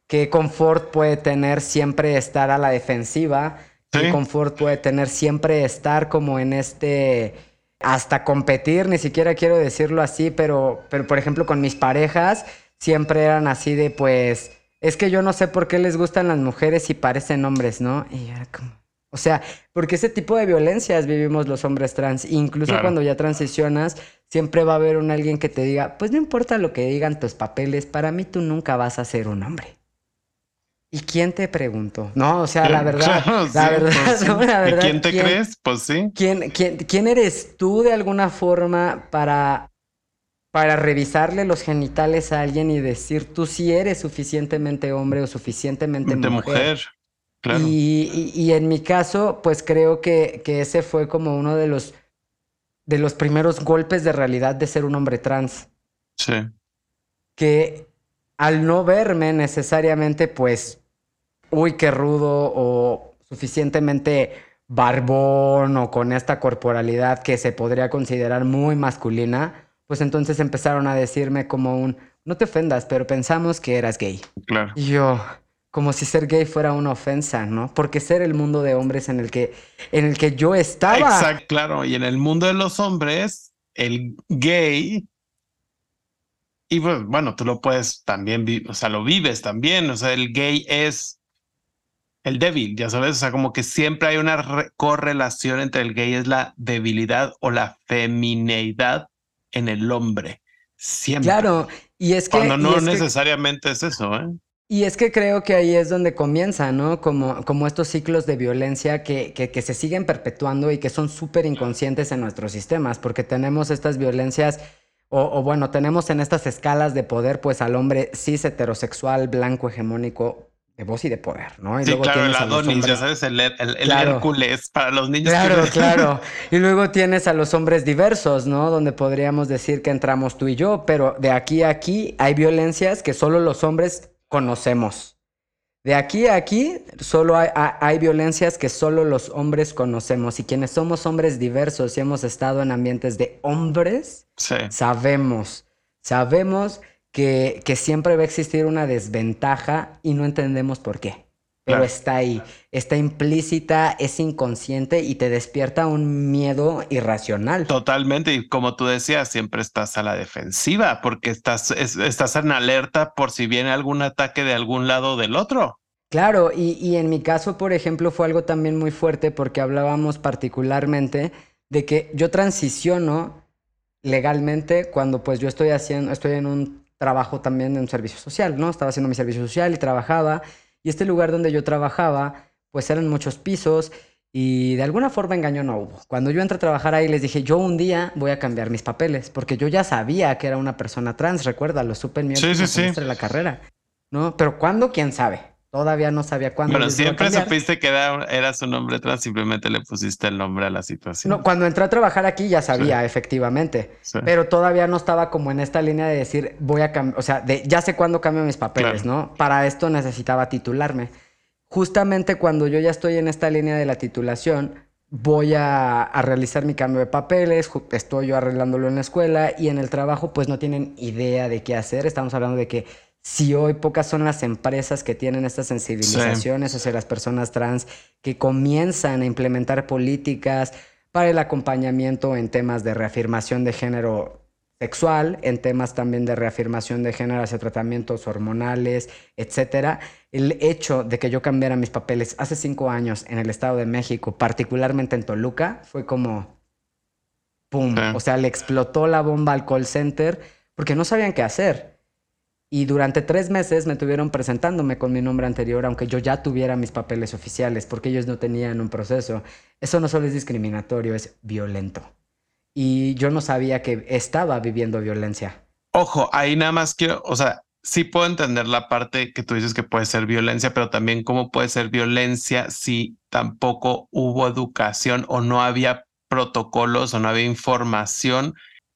que confort puede tener siempre estar a la defensiva, que confort puede tener siempre estar como en este hasta competir, ni siquiera quiero decirlo así, pero, pero por ejemplo con mis parejas siempre eran así de pues es que yo no sé por qué les gustan las mujeres y parecen hombres, ¿no? Y era como... O sea, porque ese tipo de violencias vivimos los hombres trans. Incluso cuando ya transicionas, siempre va a haber un alguien que te diga, pues no importa lo que digan tus papeles, para mí tú nunca vas a ser un hombre. ¿Y quién te preguntó? No, o sea, la verdad, la, verdad pues la verdad, quién te crees? Pues sí. ¿quién, quién, quién eres tú de alguna forma para para revisarle los genitales a alguien y decir tú sí eres suficientemente hombre o suficientemente mujer. mujer. Claro. Y, en mi caso, pues creo que, que, ese fue como uno de los, de los primeros golpes de realidad de ser un hombre trans. Sí. Que al no verme necesariamente, pues, uy, qué rudo o suficientemente barbón o con esta corporalidad que se podría considerar muy masculina, pues entonces empezaron a decirme como un, no te ofendas, pero pensamos que eras gay. Claro. Y yo, como si ser gay fuera una ofensa, ¿no? Porque ser el mundo de hombres en el que, en el que yo estaba. Exacto, claro. Y en el mundo de los hombres, el gay. Y pues, bueno, tú lo puedes también, o sea, lo vives también. O sea, el gay es el débil, ya sabes. O sea, como que siempre hay una correlación entre el gay es la debilidad o la femineidad en el hombre. Siempre. Claro, y es que... Cuando no necesariamente es eso, ¿eh? Y es que creo que ahí es donde comienza, ¿no? Como, como estos ciclos de violencia que, que, se siguen perpetuando y que son súper inconscientes en nuestros sistemas, porque tenemos estas violencias, o, o, bueno, tenemos en estas escalas de poder, pues al hombre cis heterosexual, blanco, hegemónico, de voz y de poder, ¿no? Y sí, claro, el Adonis, ya sabes, el, el, Hércules para los niños. Claro, claro. Y luego tienes a los hombres diversos, ¿no? Donde podríamos decir que entramos tú y yo, pero de aquí a aquí hay violencias que solo los hombres conocemos. De aquí a aquí solo hay, hay violencias que solo los hombres conocemos. Y quienes somos hombres diversos y hemos estado en ambientes de hombres, sabemos, sabemos que, que, siempre va a existir una desventaja y no entendemos por qué. Pero está ahí, está implícita, es inconsciente y te despierta un miedo irracional. Totalmente, y como tú decías, siempre estás a la defensiva porque estás, estás en alerta por si viene algún ataque de algún lado o del otro. Claro, y, y en mi caso, por ejemplo, fue algo también muy fuerte porque hablábamos particularmente de que yo transiciono legalmente cuando pues yo estoy haciendo, estoy en un trabajo también en un servicio social, ¿no? Estaba haciendo mi servicio social y trabajaba. Y este lugar donde yo trabajaba, pues eran muchos pisos Y de alguna forma engaño no hubo. Cuando yo entré a trabajar ahí les dije, yo un día voy a cambiar mis papeles, porque yo ya sabía que era una persona trans, recuerda, lo supe en mi sí, sí, de la carrera. ¿No? Pero ¿cuándo? ¿Quién sabe? Todavía no sabía cuándo. Bueno, siempre supiste que era, era, su nombre trans, simplemente le pusiste el nombre a la situación. No, cuando entré a trabajar aquí ya sabía, efectivamente. Pero todavía no estaba como en esta línea de decir, voy a cambiar, o sea, de, ya sé cuándo cambio mis papeles, ¿no? Para esto necesitaba titularme. Justamente cuando yo ya estoy en esta línea de la titulación, voy a, a, realizar mi cambio de papeles, estoy yo arreglándolo en la escuela y en el trabajo pues no tienen idea de qué hacer. Estamos hablando de que si hoy pocas son las empresas que tienen estas sensibilizaciones hacia las personas trans, que comienzan a implementar políticas para el acompañamiento en temas de reafirmación de género sexual, en temas también de reafirmación de género hacia tratamientos hormonales, etcétera. El hecho de que yo cambiara mis papeles hace cinco años en el Estado de México, particularmente en Toluca, fue como ¡pum! O sea, le explotó la bomba al call center porque no sabían qué hacer. Y durante tres meses me tuvieron presentándome con mi nombre anterior, aunque yo ya tuviera mis papeles oficiales, porque ellos no tenían un proceso. Eso no solo es discriminatorio, es violento. Y yo no sabía que estaba viviendo violencia. Ojo, ahí nada más quiero, o sea, sí puedo entender la parte que tú dices que puede ser violencia, pero también cómo puede ser violencia si tampoco hubo educación o no había protocolos o no había información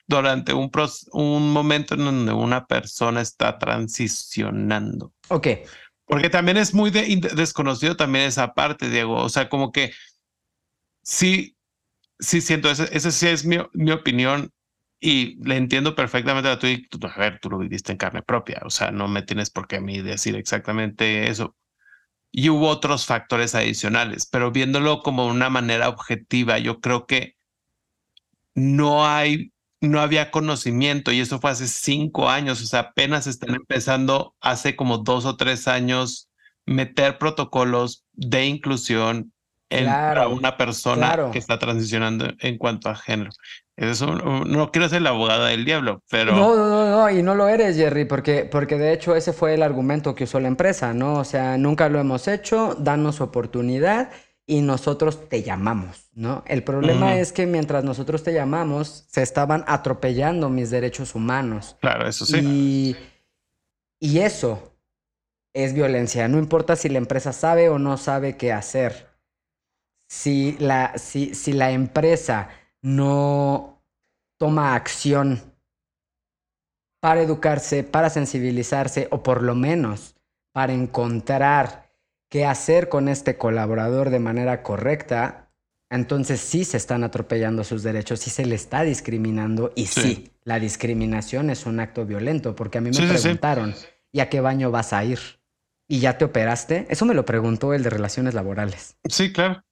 durante un, un momento en donde una persona está transicionando. Ok. Porque también es muy desconocido también esa parte, Diego. O sea, como que sí, sí siento, esa sí es mi, mi, opinión y le entiendo perfectamente a tu, a ver, tú lo viviste en carne propia, o sea, no me tienes por qué a mí decir exactamente eso. Y hubo otros factores adicionales, pero viéndolo como una manera objetiva, yo creo que no hay no había conocimiento y eso fue hace cinco años, o sea, apenas están empezando hace como dos o tres años meter protocolos de inclusión en, para una persona que está transicionando en cuanto a género. Eso, no quiero ser la abogada del diablo, pero... No, no, no, no, y no lo eres, Jerry, porque, porque de hecho ese fue el argumento que usó la empresa, ¿no? O sea, nunca lo hemos hecho, danos oportunidad y nosotros te llamamos, ¿no? El problema es que mientras nosotros te llamamos, se estaban atropellando mis derechos humanos. Claro, eso sí. Y, y eso es violencia. No importa si la empresa sabe o no sabe qué hacer. Si la, si, si la empresa no toma acción para educarse, para sensibilizarse o por lo menos para encontrar qué hacer con este colaborador de manera correcta, entonces sí se están atropellando sus derechos, sí se le está discriminando y sí, la discriminación es un acto violento, porque a mí me preguntaron, ¿y a qué baño vas a ir? ¿Y ya te operaste? Eso me lo preguntó el de relaciones laborales. Sí, claro.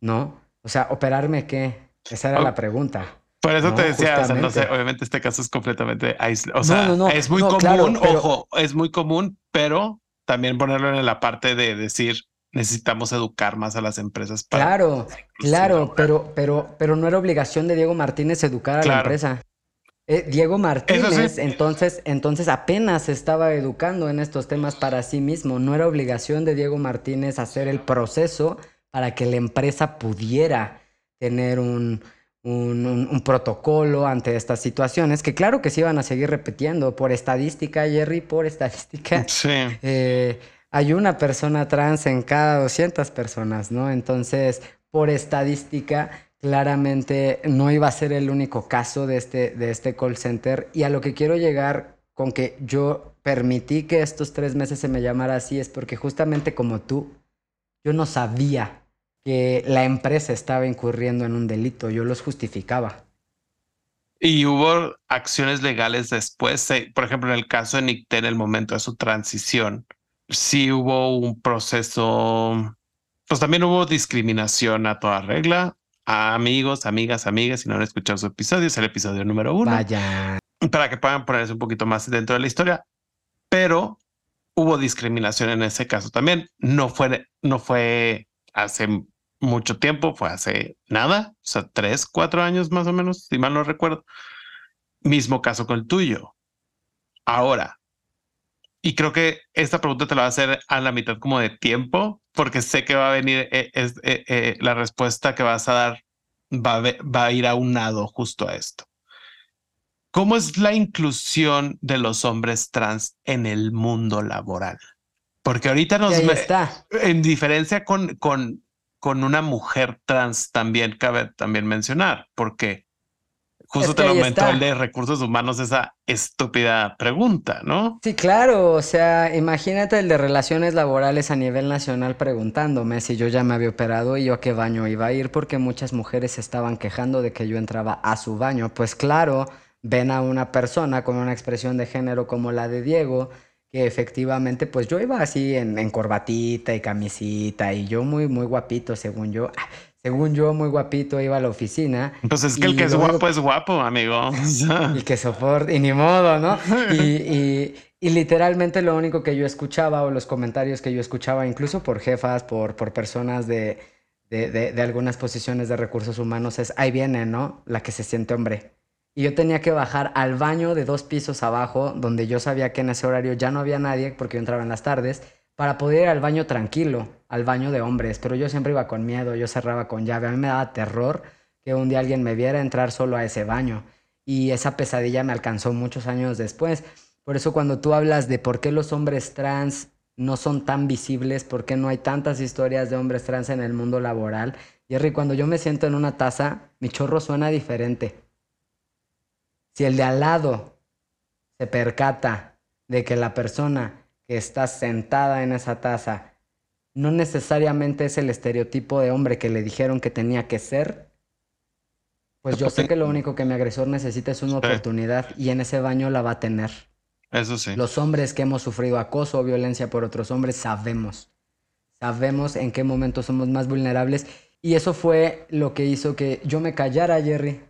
¿No? O sea, ¿operarme qué? Esa era la pregunta. Por eso te decía, o sea, no sé, obviamente este caso es completamente aislado. O sea, es muy común, ojo, es muy común, pero también ponerlo en la parte de decir necesitamos educar más a las empresas. Para claro, claro, pero, pero, pero no era obligación de Diego Martínez educar a la empresa. Eh, Diego Martínez, entonces, entonces apenas estaba educando en estos temas para sí mismo. No era obligación de Diego Martínez hacer el proceso para que la empresa pudiera tener un, un, protocolo ante estas situaciones, que claro que se iban a seguir repitiendo por estadística, Jerry, por estadística. Sí. Eh, hay una persona trans en cada 200 personas, ¿no? Entonces, por estadística, claramente no iba a ser el único caso de este, de este call center. Y a lo que quiero llegar con que yo permití que estos tres meses se me llamara así es porque justamente como tú, yo no sabía que la empresa estaba incurriendo en un delito, yo los justificaba. Y hubo acciones legales después, por ejemplo, en el caso de Nicté, en el momento de su transición, sí hubo un proceso, pues también hubo discriminación a toda regla, a amigos, amigas, amigas, si no han escuchado su episodio, es el episodio número uno. Vaya. Para que puedan ponerse un poquito más dentro de la historia, pero hubo discriminación en ese caso también. No fue, no fue hace mucho tiempo, fue hace nada, o sea, tres, cuatro años más o menos, si mal no recuerdo. Mismo caso con el tuyo. Ahora, y creo que esta pregunta te la va a hacer a la mitad como de tiempo, porque sé que va a venir eh, es, eh, eh, la respuesta que vas a dar va a, va a ir aunado justo a esto. ¿Cómo es la inclusión de los hombres trans en el mundo laboral? Porque ahorita nos... está. En diferencia con, con, con una mujer trans también cabe también mencionar, porque justo te lo aumentó el de recursos humanos esa estúpida pregunta, ¿no? Sí, claro. O sea, imagínate el de relaciones laborales a nivel nacional preguntándome si yo ya me había operado y yo a qué baño iba a ir porque muchas mujeres estaban quejando de que yo entraba a su baño. Pues claro ven a una persona con una expresión de género como la de Diego, que efectivamente, pues yo iba así en, corbatita y camisita y yo muy, muy guapito, según yo. Ah, según yo, muy guapito, iba a la oficina. Pues es que el que es guapo es guapo, amigo. y que soporte, y ni modo, ¿no? Y, literalmente lo único que yo escuchaba o los comentarios que yo escuchaba, incluso por jefas, por, por personas de, de, de algunas posiciones de recursos humanos, es, ahí viene, ¿no? La que se siente hombre y yo tenía que bajar al baño de dos pisos abajo, donde yo sabía que en ese horario ya no había nadie, porque yo entraba en las tardes, para poder ir al baño tranquilo, al baño de hombres. Pero yo siempre iba con miedo, yo cerraba con llave. A mí me daba terror que un día alguien me viera entrar solo a ese baño. Y esa pesadilla me alcanzó muchos años después. Por eso cuando tú hablas de por qué los hombres trans no son tan visibles, por qué no hay tantas historias de hombres trans en el mundo laboral, Jerry, cuando yo me siento en una taza, mi chorro suena diferente si el de al lado se percata de que la persona que está sentada en esa taza no necesariamente es el estereotipo de hombre que le dijeron que tenía que ser, pues yo sé que lo único que mi agresor necesita es una oportunidad y en ese baño la va a tener. Eso sí. Los hombres que hemos sufrido acoso o violencia por otros hombres sabemos. Sabemos en qué momento somos más vulnerables y eso fue lo que hizo que yo me callara, Jerry.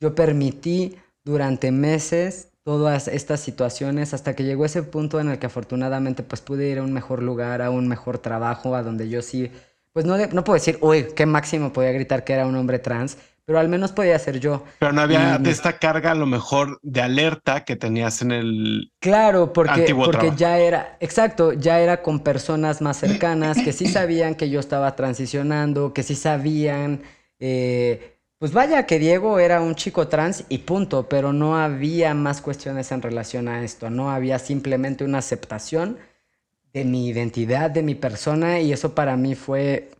Yo permití durante meses todas estas situaciones hasta que llegó ese punto en el que afortunadamente pues pude ir a un mejor lugar, a un mejor trabajo, a donde yo sí, pues no, no puedo decir, uy, qué máximo podía gritar que era un hombre trans, pero al menos podía ser yo. Pero no había esta carga a lo mejor de alerta que tenías en el Claro, porque, porque ya era, exacto, ya era con personas más cercanas que sí sabían que yo estaba transicionando, que sí sabían... Eh, pues vaya que Diego era un chico trans y punto, pero no había más cuestiones en relación a esto, no había simplemente una aceptación de mi identidad, de mi persona y eso para mí fue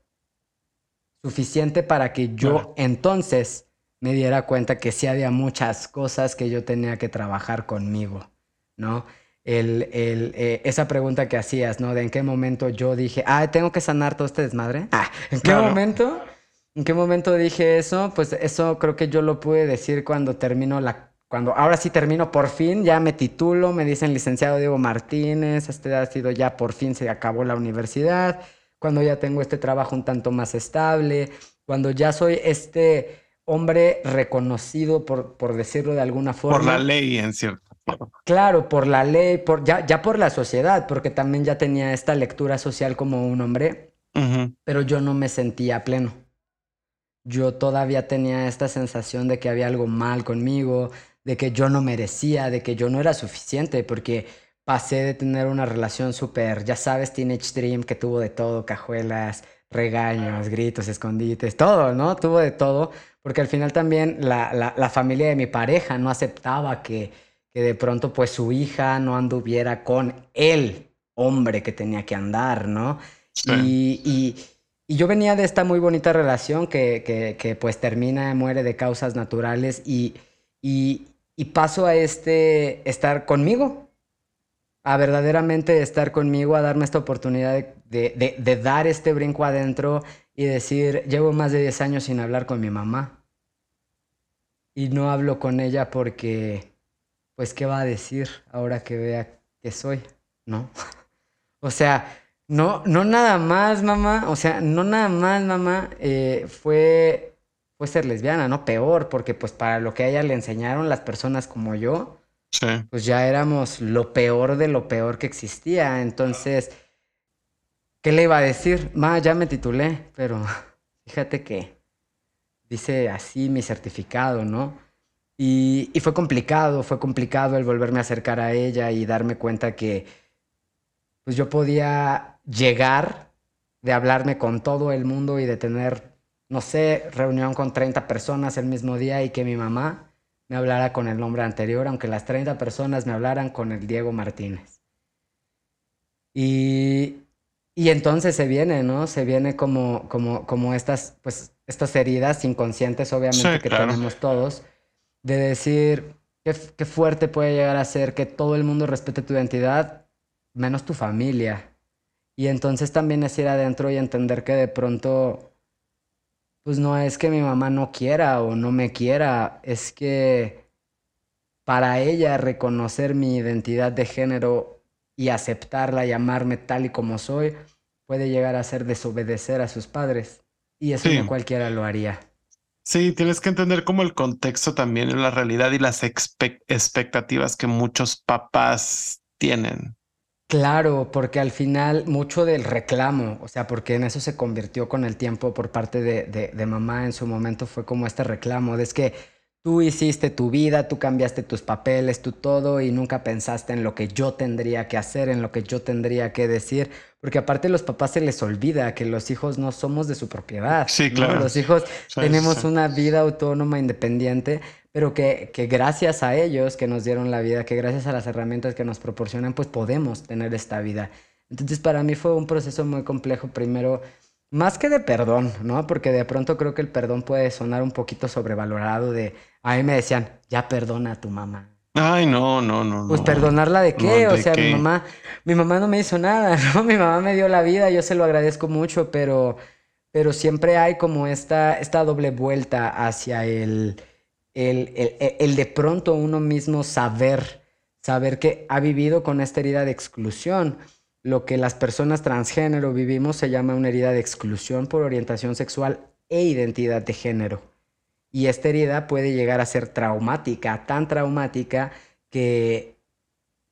suficiente para que yo entonces me diera cuenta que sí había muchas cosas que yo tenía que trabajar conmigo, ¿no? El, el, eh, esa pregunta que hacías, ¿no? De en qué momento yo dije, ah, tengo que sanar todo este desmadre. Ah, ¿en qué momento? ¿En qué momento dije eso? Pues eso creo que yo lo pude decir cuando termino la... Cuando ahora sí termino por fin, ya me titulo, me dicen licenciado Diego Martínez, este ha sido ya por fin se acabó la universidad, cuando ya tengo este trabajo un tanto más estable, cuando ya soy este hombre reconocido, por, por decirlo de alguna forma. Por la ley, en cierto. Claro, por la ley, por, ya, ya por la sociedad, porque también ya tenía esta lectura social como un hombre, pero yo no me sentía pleno yo todavía tenía esta sensación de que había algo mal conmigo, de que yo no merecía, de que yo no era suficiente, porque pasé de tener una relación súper, ya sabes, Teenage Dream, que tuvo de todo, cajuelas, regaños, gritos, escondites, todo, ¿no? Tuvo de todo, porque al final también la, la, familia de mi pareja no aceptaba que, que de pronto pues su hija no anduviera con el hombre que tenía que andar, ¿no? Y, y, y yo venía de esta muy bonita relación que, que, pues termina, muere de causas naturales y, y, paso a este estar conmigo, a verdaderamente estar conmigo, a darme esta oportunidad de, de, dar este brinco adentro y decir, llevo más de 10 años sin hablar con mi mamá. Y no hablo con ella porque, pues, ¿qué va a decir ahora que vea que soy? ¿No? o sea, no, no nada más, mamá. O sea, no nada más, mamá. Eh, fue, fue ser lesbiana, ¿no? Peor, porque pues para lo que a ella le enseñaron las personas como yo, pues ya éramos lo peor de lo peor que existía. Entonces, ¿qué le iba a decir? Ma, ya me titulé, pero fíjate que dice así mi certificado, ¿no? Y, y, fue complicado, fue complicado el volverme a acercar a ella y darme cuenta que pues yo podía llegar de hablarme con todo el mundo y de tener, no sé, reunión con 30 personas el mismo día y que mi mamá me hablara con el nombre anterior, aunque las 30 personas me hablaran con el Diego Martínez. Y, y entonces se viene, ¿no? Se viene como, como, como estas, pues, estas heridas inconscientes, obviamente, que tenemos todos, de decir qué, qué fuerte puede llegar a ser que todo el mundo respete tu identidad, menos tu familia. Y entonces también es ir adentro y entender que de pronto, pues no es que mi mamá no quiera o no me quiera, es que para ella reconocer mi identidad de género y aceptarla y amarme tal y como soy, puede llegar a ser desobedecer a sus padres. Y eso no cualquiera lo haría. Sí, tienes que entender como el contexto también la realidad y las expectativas que muchos papás tienen. Claro, porque al final mucho del reclamo, o sea, porque en eso se convirtió con el tiempo por parte de, de, de mamá en su momento, fue como este reclamo, de es que Tú hiciste tu vida, tú cambiaste tus papeles, tú todo y nunca pensaste en lo que yo tendría que hacer, en lo que yo tendría que decir, porque aparte a los papás se les olvida que los hijos no somos de su propiedad. Sí, claro. Los hijos tenemos una vida autónoma, independiente, pero que, que gracias a ellos que nos dieron la vida, que gracias a las herramientas que nos proporcionan, pues podemos tener esta vida. Entonces para mí fue un proceso muy complejo primero más que de perdón, ¿no? Porque de pronto creo que el perdón puede sonar un poquito sobrevalorado de, a mí me decían, ya perdona a tu mamá. Ay, no, no, no. Pues perdonarla de qué, o sea, mi mamá, mi mamá no me hizo nada, ¿no? Mi mamá me dio la vida, yo se lo agradezco mucho, pero, pero siempre hay como esta, esta doble vuelta hacia el, el, el, el de pronto uno mismo saber, saber que ha vivido con esta herida de exclusión lo que las personas transgénero vivimos se llama una herida de exclusión por orientación sexual e identidad de género. Y esta herida puede llegar a ser traumática, tan traumática que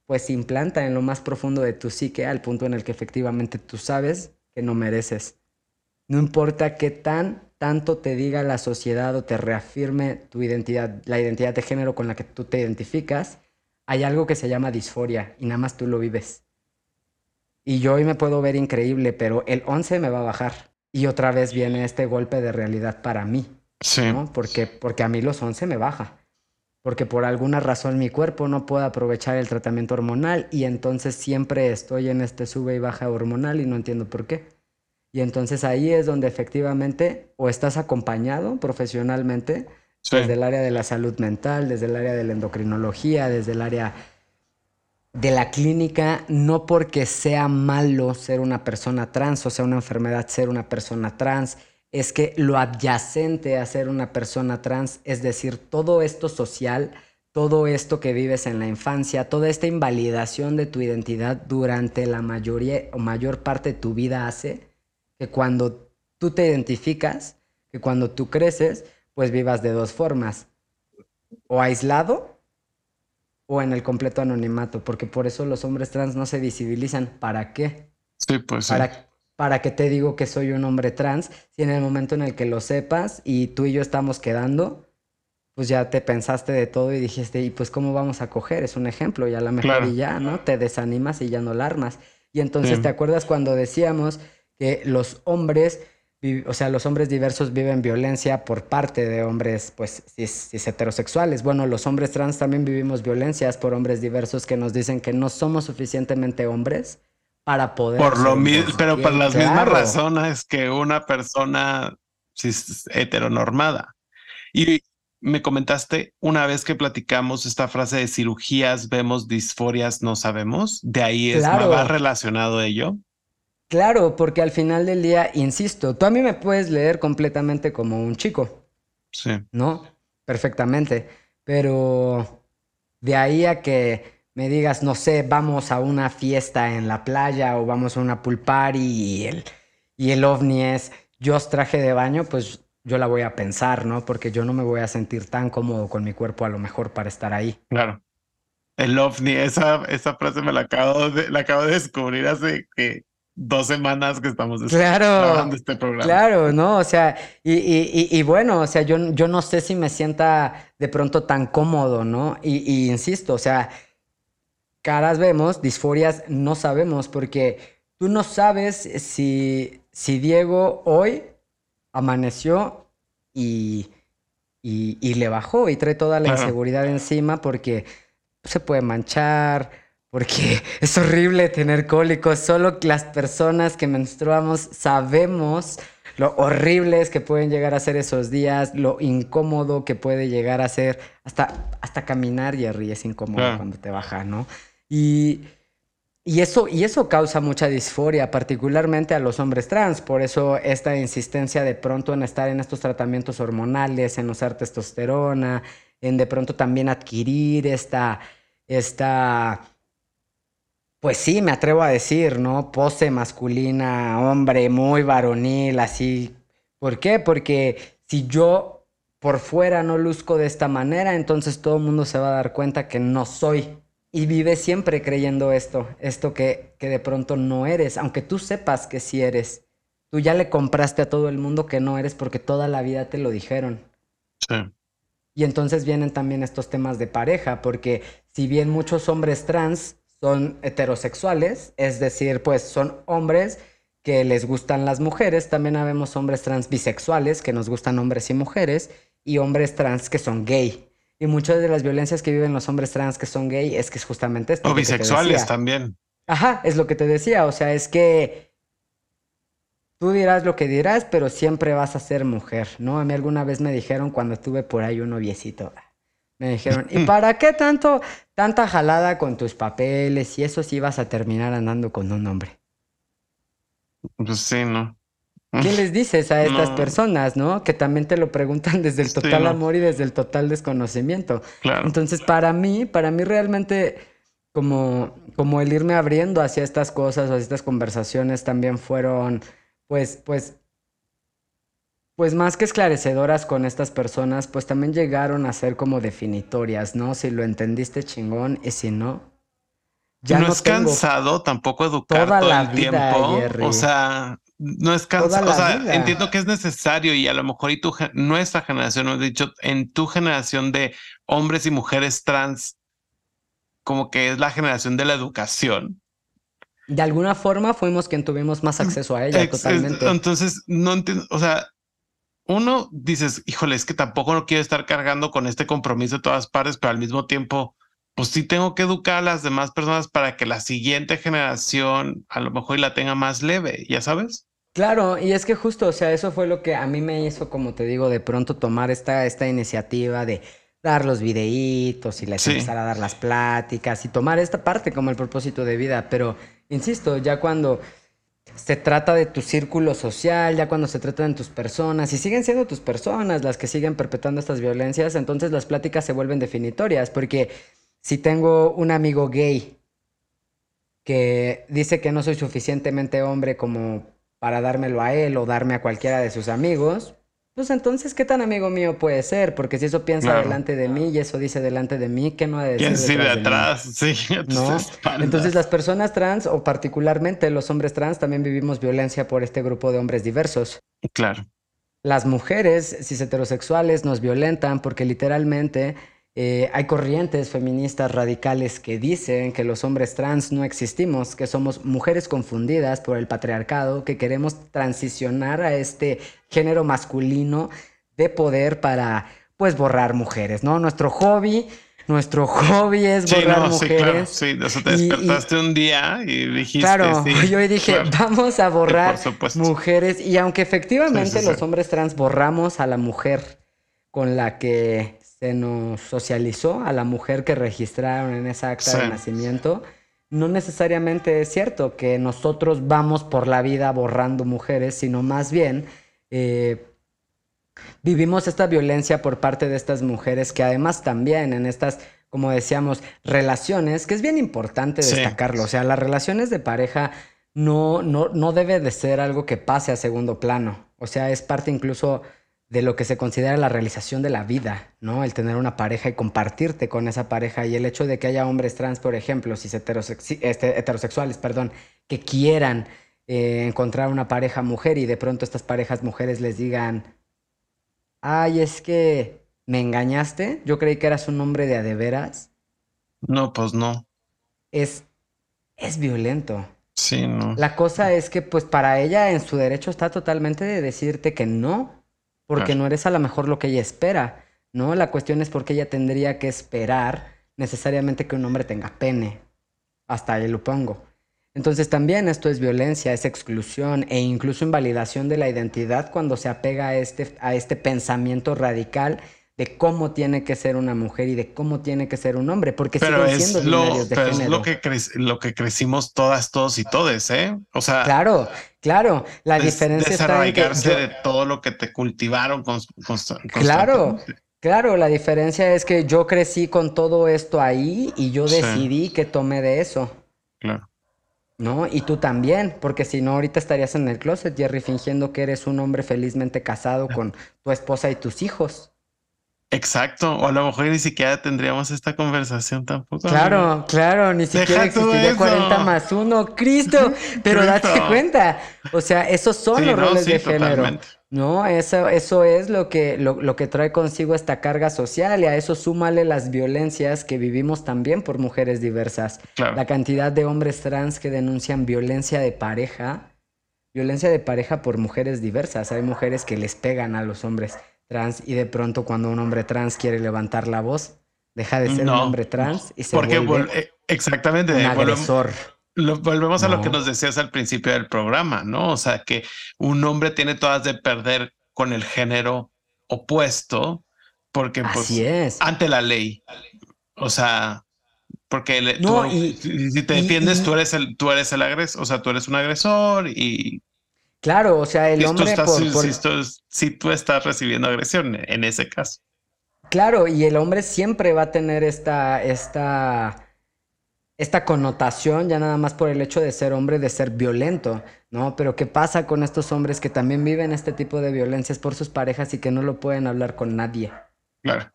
pues implanta en lo más profundo de tu psique al punto en el que efectivamente tú sabes que no mereces. No importa qué tan tanto te diga la sociedad o te reafirme tu identidad, la identidad de género con la que tú te identificas, hay algo que se llama disforia y nada más tú lo vives y yo hoy me puedo ver increíble, pero el 11 me va a bajar. Y otra vez viene este golpe de realidad para mí. Sí. Porque, porque a mí los 11 me baja. Porque por alguna razón mi cuerpo no puede aprovechar el tratamiento hormonal y entonces siempre estoy en este sube y baja hormonal y no entiendo por qué. Y entonces ahí es donde efectivamente o estás acompañado profesionalmente desde el área de la salud mental, desde el área de la endocrinología, desde el área de la clínica no porque sea malo ser una persona trans o sea una enfermedad ser una persona trans, es que lo adyacente a ser una persona trans, es decir, todo esto social, todo esto que vives en la infancia, toda esta invalidación de tu identidad durante la mayoría o mayor parte de tu vida hace que cuando tú te identificas, que cuando tú creces, pues vivas de dos formas, o aislado o en el completo anonimato, porque por eso los hombres trans no se visibilizan. ¿Para qué? Sí, pues ¿Para, ¿Para qué te digo que soy un hombre trans si en el momento en el que lo sepas y tú y yo estamos quedando, pues ya te pensaste de todo y dijiste, ¿y pues cómo vamos a coger? Es un ejemplo, ya la mejor y ya, ¿no? Te desanimas y ya no la armas. Y entonces, ¿te acuerdas cuando decíamos que los hombres o sea, los hombres diversos viven violencia por parte de hombres, pues, cis, heterosexuales. Bueno, los hombres trans también vivimos violencias por hombres diversos que nos dicen que no somos suficientemente hombres para poder. Por lo mismo, pero por las mismas razones que una persona cis heteronormada. Y me comentaste una vez que platicamos esta frase de cirugías, vemos disforias, no sabemos. De ahí es más relacionado ello. Claro, porque al final del día, insisto, tú a mí me puedes leer completamente como un chico. Sí. ¿No? Perfectamente. Pero de ahí a que me digas, no sé, vamos a una fiesta en la playa o vamos a una pool party y el, y el ovni es yo os traje de baño, pues yo la voy a pensar, ¿no? Porque yo no me voy a sentir tan cómodo con mi cuerpo a lo mejor para estar ahí. Claro. El ovni, esa, esa frase me la acabo de, la acabo de descubrir hace que dos semanas que estamos claro, este programa. Claro, ¿no? O sea, y, y, y, bueno, o sea, yo, yo no sé si me sienta de pronto tan cómodo, ¿no? Y, y insisto, o sea, caras vemos, disforias no sabemos, porque tú no sabes si, si Diego hoy amaneció y, y, le bajó y trae toda la inseguridad encima porque se puede manchar, porque es horrible tener cólicos. Solo las personas que menstruamos sabemos lo horribles que pueden llegar a ser esos días, lo incómodo que puede llegar a ser, hasta, hasta caminar, Jerry, es incómodo cuando te baja, ¿no? Y, y, eso, y eso causa mucha disforia, particularmente a los hombres trans, por eso esta insistencia de pronto en estar en estos tratamientos hormonales, en usar testosterona, en de pronto también adquirir esta, esta pues sí, me atrevo a decir, ¿no? Pose masculina, hombre, muy varonil, así. ¿Por qué? Porque si yo por fuera no luzco de esta manera, entonces todo el mundo se va a dar cuenta que no soy. Y vive siempre creyendo esto, esto que, que de pronto no eres, aunque tú sepas que sí eres. Tú ya le compraste a todo el mundo que no eres porque toda la vida te lo dijeron. Sí. Y entonces vienen también estos temas de pareja, porque si bien muchos hombres trans son heterosexuales, es decir, pues son hombres que les gustan las mujeres, también habemos hombres trans bisexuales que nos gustan hombres y mujeres, y hombres trans que son gay. Y muchas de las violencias que viven los hombres trans que son gay es que es justamente esto. O bisexuales también. Ajá, es lo que te decía, o sea, es que tú dirás lo que dirás, pero siempre vas a ser mujer, ¿no? A mí alguna vez me dijeron cuando estuve por ahí un noviecito, me dijeron, ¿y para qué tanto, tanta jalada con tus papeles y eso si vas a terminar andando con un hombre? Pues sí, ¿no? ¿Qué les dices a estas personas, no? Que también te lo preguntan desde el total amor y desde el total desconocimiento. Claro. Entonces, para mí, para mí realmente, como, como el irme abriendo hacia estas cosas, hacia estas conversaciones, también fueron, pues, pues, pues más que esclarecedoras con estas personas, pues también llegaron a ser como definitorias, ¿no? Si lo entendiste chingón y si no, ya no, es cansado tampoco educar todo el tiempo. O sea, no es cansado. O sea, entiendo que es necesario y a lo mejor y tu nuestra generación, he dicho, en tu generación de hombres y mujeres trans, como que es la generación de la educación. De alguna forma fuimos quien tuvimos más acceso a ella, totalmente. Entonces, no entiendo, o sea, uno dices, híjole, es que tampoco no quiero estar cargando con este compromiso de todas partes, pero al mismo tiempo, pues sí tengo que educar a las demás personas para que la siguiente generación a lo mejor la tenga más leve, ya sabes. Claro, y es que justo, o sea, eso fue lo que a mí me hizo, como te digo, de pronto tomar esta, esta iniciativa de dar los videitos y les empezar a dar las pláticas y tomar esta parte como el propósito de vida. Pero, insisto, ya cuando se trata de tu círculo social, ya cuando se trata de tus personas, y siguen siendo tus personas las que siguen perpetuando estas violencias, entonces las pláticas se vuelven definitorias, porque si tengo un amigo gay que dice que no soy suficientemente hombre como para dármelo a él o darme a cualquiera de sus amigos, pues entonces, ¿qué tan amigo mío puede ser? Porque si eso piensa delante de mí y eso dice delante de mí, ¿qué no ha de decir? de atrás? Sí, ¿no? Entonces, las personas trans, o particularmente los hombres trans, también vivimos violencia por este grupo de hombres diversos. Claro. Las mujeres cis heterosexuales nos violentan porque literalmente eh, hay corrientes feministas radicales que dicen que los hombres trans no existimos, que somos mujeres confundidas por el patriarcado, que queremos transicionar a este género masculino de poder para, pues, borrar mujeres, ¿no? Nuestro hobby, nuestro hobby es borrar mujeres. Sí, claro, sí, te despertaste un día y dijiste. Claro, yo dije, vamos a borrar mujeres. Y aunque efectivamente los hombres trans borramos a la mujer con la que se nos socializó a la mujer que registraron en esa acta de nacimiento, no necesariamente es cierto que nosotros vamos por la vida borrando mujeres, sino más bien eh, vivimos esta violencia por parte de estas mujeres que además también en estas, como decíamos, relaciones, que es bien importante destacarlo, o sea, las relaciones de pareja no, no, no debe de ser algo que pase a segundo plano, o sea, es parte incluso de lo que se considera la realización de la vida, ¿no? El tener una pareja y compartirte con esa pareja y el hecho de que haya hombres trans, por ejemplo, si este, heterosexuales, perdón, que quieran eh, encontrar una pareja mujer y de pronto estas parejas mujeres les digan, ay, es que me engañaste, yo creí que eras un hombre de adeveras. No, pues no. Es, es violento. Sí, no. La cosa es que pues para ella en su derecho está totalmente de decirte que no, porque no eres a lo mejor lo que ella espera, ¿no? La cuestión es porque ella tendría que esperar necesariamente que un hombre tenga pene. Hasta ahí lo pongo. Entonces también esto es violencia, es exclusión e incluso invalidación de la identidad cuando se apega a este, a este pensamiento radical de cómo tiene que ser una mujer y de cómo tiene que ser un hombre, porque pero siguen siendo lo, de pero Es lo que, lo que crecimos todas, todos y todes, ¿eh? O sea... Claro, claro, la diferencia está en que de todo lo que te cultivaron con, Claro, claro, la diferencia es que yo crecí con todo esto ahí y yo decidí que tomé de eso. Claro. ¿no? Y tú también, porque si no, ahorita estarías en el closet, Jerry, fingiendo que eres un hombre felizmente casado con tu esposa y tus hijos. Exacto, o a lo mejor ni siquiera tendríamos esta conversación tampoco. Claro, claro, ni siquiera existiría 40 más 1, Cristo, pero date cuenta, o sea, esos son los roles de género. No, eso, eso es lo que, lo, que trae consigo esta carga social y a eso súmale las violencias que vivimos también por mujeres diversas. La cantidad de hombres trans que denuncian violencia de pareja, violencia de pareja por mujeres diversas. Hay mujeres que les pegan a los hombres trans y de pronto cuando un hombre trans quiere levantar la voz, deja de ser un hombre trans y se porque vuelve eh, exactamente un agresor. volvemos a lo que nos decías al principio del programa, ¿no? O sea, que un hombre tiene todas de perder con el género opuesto porque pues, es. ante la ley. O sea, porque tú, si te defiendes, tú eres el, tú eres el agresor, o sea, tú eres un agresor y Claro, o sea, el hombre Si, tú estás recibiendo agresión en ese caso. Claro, y el hombre siempre va a tener esta, esta, esta connotación, ya nada más por el hecho de ser hombre, de ser violento, ¿no? Pero ¿qué pasa con estos hombres que también viven este tipo de violencias por sus parejas y que no lo pueden hablar con nadie? Claro.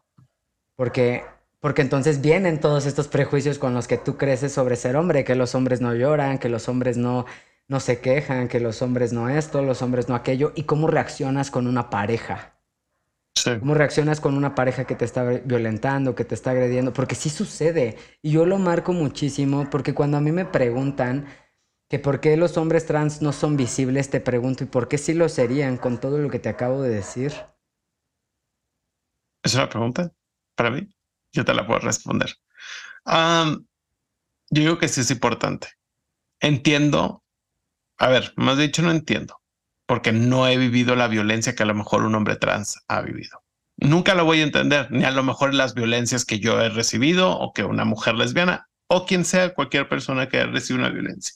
Porque, porque entonces vienen todos estos prejuicios con los que tú creces sobre ser hombre, que los hombres no lloran, que los hombres no no se quejan, que los hombres no esto, los hombres no aquello, y cómo reaccionas con una pareja. ¿Cómo reaccionas con una pareja que te está violentando, que te está agrediendo? Porque sí sucede. Y yo lo marco muchísimo porque cuando a mí me preguntan que por qué los hombres trans no son visibles, te pregunto, ¿y por qué sí lo serían con todo lo que te acabo de decir? ¿Es una pregunta para mí? Yo te la puedo responder. yo digo que sí es importante. Entiendo a ver, más dicho, no entiendo, porque no he vivido la violencia que a lo mejor un hombre trans ha vivido. Nunca lo voy a entender, ni a lo mejor las violencias que yo he recibido o que una mujer lesbiana o quien sea, cualquier persona que reciba una violencia.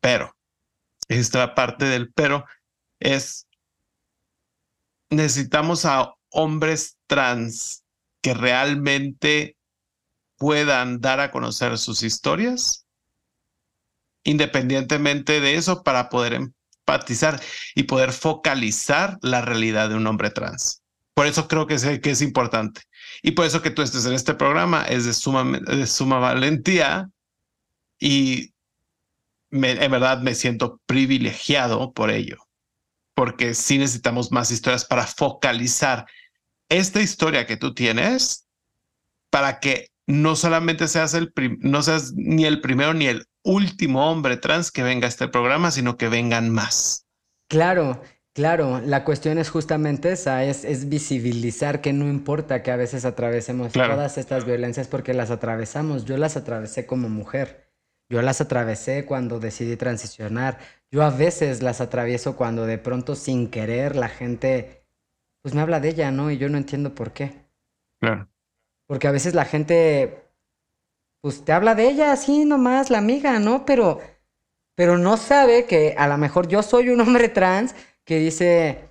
Pero, esta parte del pero es, necesitamos a hombres trans que realmente puedan dar a conocer sus historias independientemente de eso para poder empatizar y poder focalizar la realidad de un hombre trans. Por eso creo que es, que es importante. Y por eso que tú estés en este programa es de suma, de suma valentía y en verdad me siento privilegiado por ello, porque sí necesitamos más historias para focalizar esta historia que tú tienes para que no solamente seas el no seas ni el primero ni el último hombre trans que venga a este programa, sino que vengan más. Claro, claro. La cuestión es justamente esa, es, es visibilizar que no importa que a veces atravesemos todas estas violencias porque las atravesamos. Yo las atravesé como mujer. Yo las atravesé cuando decidí transicionar. Yo a veces las atravieso cuando de pronto sin querer la gente pues me habla de ella, ¿no? Y yo no entiendo por qué. Claro. Porque a veces la gente pues te habla de ella así nomás, la amiga, ¿no? Pero, pero no sabe que a lo mejor yo soy un hombre trans que dice,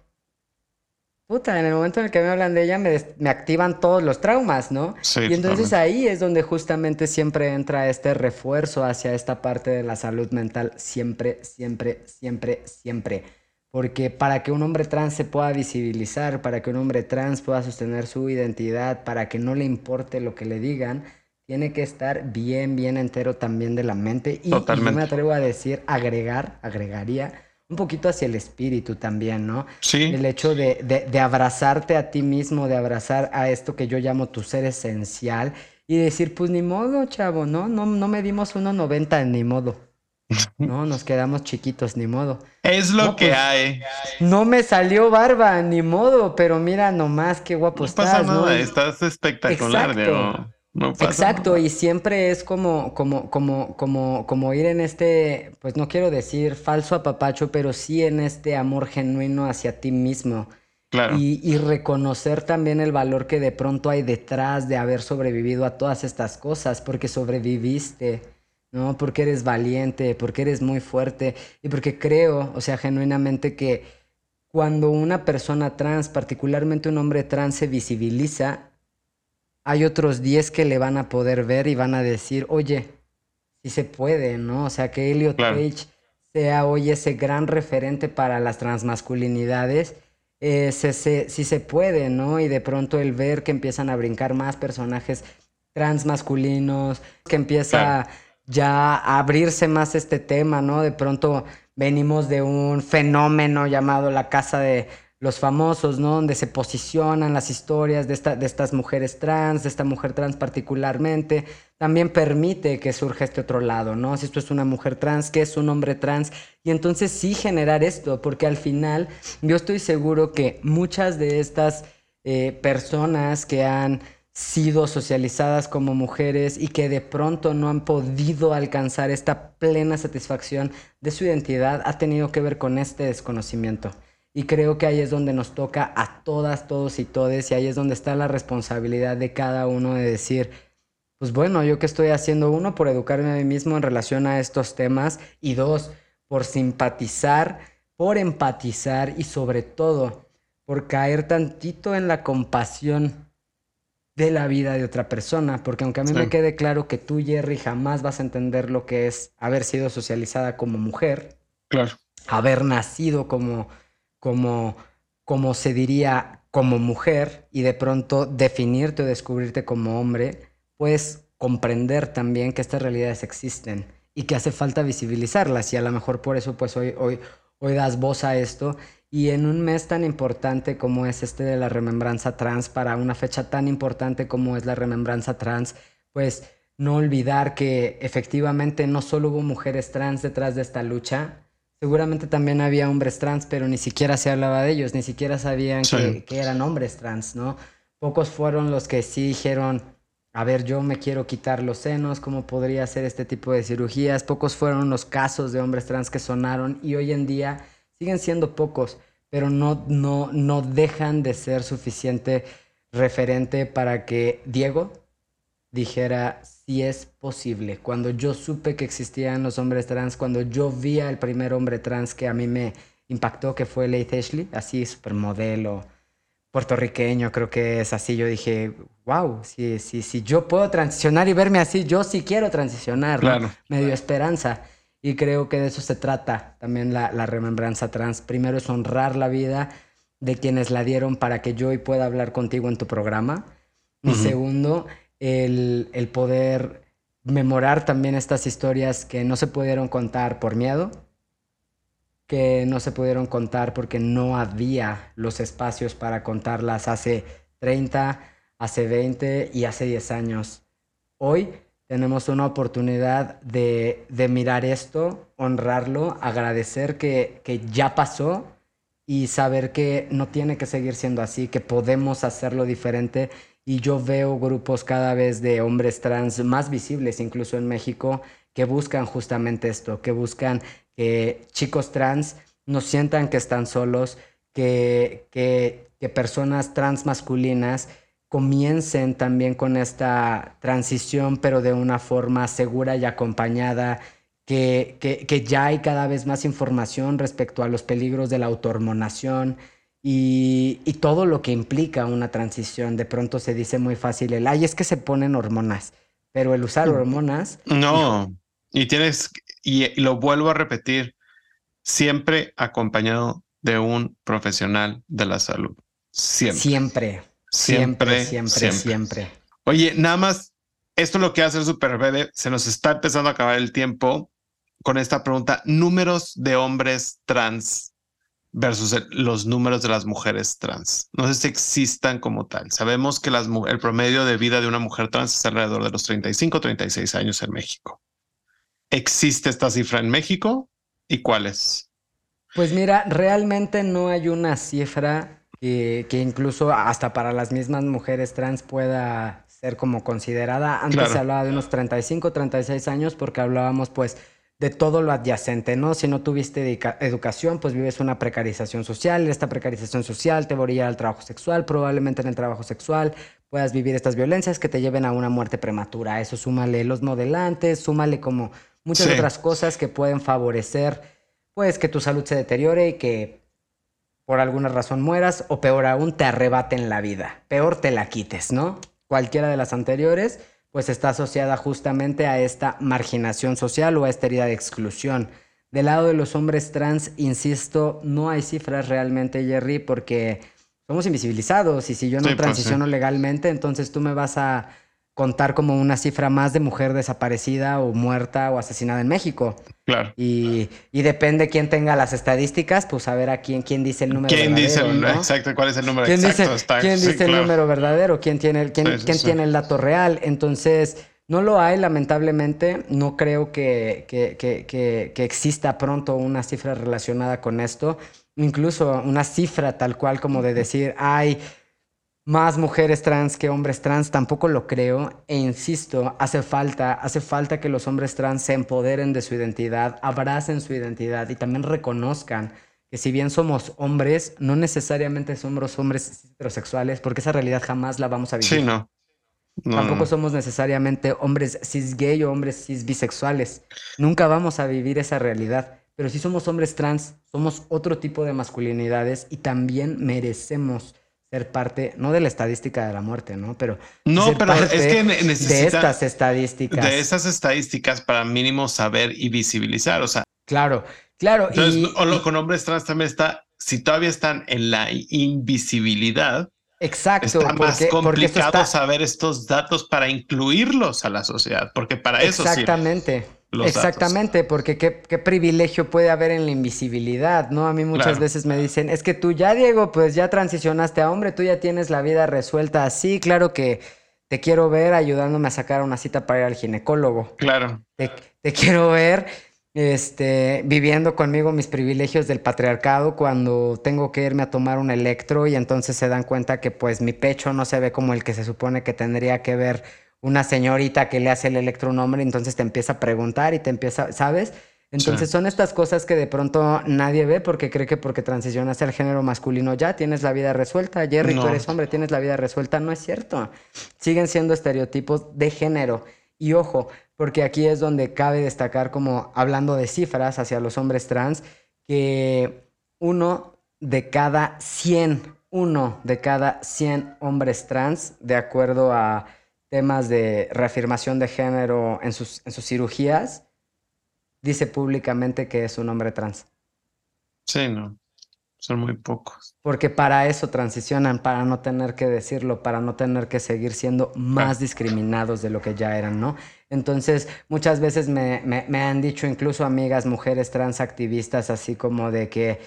puta, en el momento en el que me hablan de ella me, me activan todos los traumas, ¿no? Sí, y entonces ahí es donde justamente siempre entra este refuerzo hacia esta parte de la salud mental, siempre, siempre, siempre, siempre. Porque para que un hombre trans se pueda visibilizar, para que un hombre trans pueda sostener su identidad, para que no le importe lo que le digan, tiene que estar bien, bien entero también de la mente. Y, y yo me atrevo a decir, agregar, agregaría un poquito hacia el espíritu también, ¿no? Sí. El hecho de, de, de, abrazarte a ti mismo, de abrazar a esto que yo llamo tu ser esencial y decir, pues ni modo, chavo, ¿no? No, no medimos 1,90, ni modo. No, nos quedamos chiquitos, ni modo. Es lo que pues, hay. No me salió barba, ni modo, pero mira nomás qué guapo no estás. Pasa nada, estás espectacular, Exacto. No pasa Exacto, y siempre es como, como, como, como, como ir en este, pues no quiero decir falso apapacho, pero sí en este amor genuino hacia ti mismo. Claro. Y, y, reconocer también el valor que de pronto hay detrás de haber sobrevivido a todas estas cosas, porque sobreviviste, ¿no? Porque eres valiente, porque eres muy fuerte y porque creo, o sea, genuinamente que cuando una persona trans, particularmente un hombre trans, se visibiliza, hay otros 10 que le van a poder ver y van a decir, oye, si se puede, ¿no? O sea, que Elliot Page sea hoy ese gran referente para las transmasculinidades, eh, si se puede, ¿no? Y de pronto el ver que empiezan a brincar más personajes transmasculinos, que empieza ya a abrirse más este tema, ¿no? De pronto venimos de un fenómeno llamado la casa de los famosos, ¿no? Donde se posicionan las historias de, esta, de estas mujeres trans, de esta mujer trans particularmente, también permite que surja este otro lado, ¿no? Si esto es una mujer trans, ¿qué es un hombre trans? Y entonces sí generar esto, porque al final yo estoy seguro que muchas de estas eh, personas que han sido socializadas como mujeres y que de pronto no han podido alcanzar esta plena satisfacción de su identidad ha tenido que ver con este desconocimiento. Y creo que ahí es donde nos toca a todas, todos y todes, y ahí es donde está la responsabilidad de cada uno de decir, pues bueno, yo qué estoy haciendo, uno, por educarme a mí mismo en relación a estos temas, y dos, por simpatizar, por empatizar y sobre todo, por caer tantito en la compasión de la vida de otra persona, porque aunque a mí me quede claro que tú, Jerry, jamás vas a entender lo que es haber sido socializada como mujer, claro. haber nacido como como, como se diría, como mujer y de pronto definirte o descubrirte como hombre, puedes comprender también que estas realidades existen y que hace falta visibilizarlas y a lo mejor por eso pues hoy, hoy, hoy das voz a esto. Y en un mes tan importante como es este de la remembranza trans, para una fecha tan importante como es la remembranza trans, pues no olvidar que efectivamente no solo hubo mujeres trans detrás de esta lucha, seguramente también había hombres trans, pero ni siquiera se hablaba de ellos, ni siquiera sabían que, eran hombres trans, ¿no? Pocos fueron los que sí dijeron, a ver, yo me quiero quitar los senos, ¿cómo podría hacer este tipo de cirugías? Pocos fueron los casos de hombres trans que sonaron y hoy en día siguen siendo pocos, pero no, no, no dejan de ser suficiente referente para que Diego dijera si es posible. Cuando yo supe que existían los hombres trans, cuando yo vi al primer hombre trans que a mí me impactó, que fue Leith Ashley, así supermodelo puertorriqueño, creo que es así, yo dije, wow, si, si, si yo puedo transicionar y verme así, yo sí quiero transicionar, me dio esperanza. Y creo que de eso se trata también la, la remembranza trans. Primero es honrar la vida de quienes la dieron para que yo hoy pueda hablar contigo en tu programa. Y segundo, el, poder memorar también estas historias que no se pudieron contar por miedo, que no se pudieron contar porque no había los espacios para contarlas hace 30, hace 20 y hace 10 años. Hoy tenemos una oportunidad de, mirar esto, honrarlo, agradecer que, que ya pasó y saber que no tiene que seguir siendo así, que podemos hacerlo diferente y yo veo grupos cada vez de hombres trans más visibles, incluso en México, que buscan justamente esto, que buscan que chicos trans no sientan que están solos, que, que, que personas trans masculinas comiencen también con esta transición, pero de una forma segura y acompañada, que, que, que, ya hay cada vez más información respecto a los peligros de la autohormonación, y, y, todo lo que implica una transición. De pronto se dice muy fácil el, ay, es que se ponen hormonas, pero el usar hormonas... No, y tienes, y, lo vuelvo a repetir, siempre acompañado de un profesional de la salud. Siempre. Siempre. Siempre, siempre, siempre. siempre. Oye, nada más esto lo que hace súper breve. Se nos está empezando a acabar el tiempo con esta pregunta. Números de hombres trans versus los números de las mujeres trans. No sé si existan como tal. Sabemos que las, el promedio de vida de una mujer trans es alrededor de los 35, 36 años en México. ¿Existe esta cifra en México? ¿Y cuál es? Pues mira, realmente no hay una cifra que, incluso hasta para las mismas mujeres trans pueda ser como considerada. Antes se hablaba de unos 35, 36 años porque hablábamos pues de todo lo adyacente, ¿no? Si no tuviste educación, pues vives una precarización social. Esta precarización social te va a orillar al trabajo sexual. Probablemente en el trabajo sexual puedas vivir estas violencias que te lleven a una muerte prematura. Eso súmale los modelantes, súmale como muchas otras cosas que pueden favorecer, pues, que tu salud se deteriore y que por alguna razón mueras o peor aún te arrebaten la vida. Peor te la quites, ¿no? Cualquiera de las anteriores pues está asociada justamente a esta marginación social o a esta herida de exclusión. Del lado de los hombres trans, insisto, no hay cifras realmente, Jerry, porque somos invisibilizados y si yo no pues transiciono legalmente, entonces tú me vas a contar como una cifra más de mujer desaparecida o muerta o asesinada en México. Claro. Y, y depende quién tenga las estadísticas, pues a ver a quién, quién dice el número ¿Quién dice el, exacto, cuál es el número ¿Quién exacto? Dice, ¿Quién dice el número verdadero? ¿Quién tiene el, quién, quién tiene el dato real? Entonces, no lo hay, lamentablemente. No creo que, que, que, que exista pronto una cifra relacionada con esto. Incluso una cifra tal cual como de decir, ay, más mujeres trans que hombres trans, tampoco lo creo. E insisto, hace falta, hace falta que los hombres trans se empoderen de su identidad, abracen su identidad y también reconozcan que si bien somos hombres, no necesariamente somos hombres heterosexuales, porque esa realidad jamás la vamos a vivir. Sí, no. Tampoco somos necesariamente hombres cis gay o hombres cis bisexuales. Nunca vamos a vivir esa realidad. Pero si somos hombres trans, somos otro tipo de masculinidades y también merecemos ser parte, no de la estadística de la muerte, ¿no? Pero no, pero es que necesita de estas estadísticas. De esas estadísticas para mínimo saber y visibilizar, o sea. Claro, claro. Entonces, o lo con hombres trans también está, si todavía están en la invisibilidad. Exacto. Está más complicado saber estos datos para incluirlos a la sociedad, porque para eso Exactamente. Exactamente, porque qué, privilegio puede haber en la invisibilidad, ¿no? A mí muchas veces me dicen, es que tú ya, Diego, pues ya transicionaste a hombre, tú ya tienes la vida resuelta. Sí, claro que te quiero ver ayudándome a sacar una cita para ir al ginecólogo. Claro. Te, quiero ver este, viviendo conmigo mis privilegios del patriarcado cuando tengo que irme a tomar un electro y entonces se dan cuenta que pues mi pecho no se ve como el que se supone que tendría que ver una señorita que le hace el electronombre, entonces te empieza a preguntar y te empieza, ¿sabes? Entonces son estas cosas que de pronto nadie ve porque cree que porque transicionas al género masculino ya tienes la vida resuelta. Jerry, tú eres hombre, tienes la vida resuelta. No es cierto. Siguen siendo estereotipos de género. Y ojo, porque aquí es donde cabe destacar como hablando de cifras hacia los hombres trans, que uno de cada 100, uno de cada 100 hombres trans, de acuerdo a temas de reafirmación de género en sus, en sus cirugías, dice públicamente que es un hombre trans. Sí, no. Son muy pocos. Porque para eso transicionan, para no tener que decirlo, para no tener que seguir siendo más discriminados de lo que ya eran, ¿no? Entonces, muchas veces me, me han dicho incluso amigas, mujeres trans activistas, así como de que,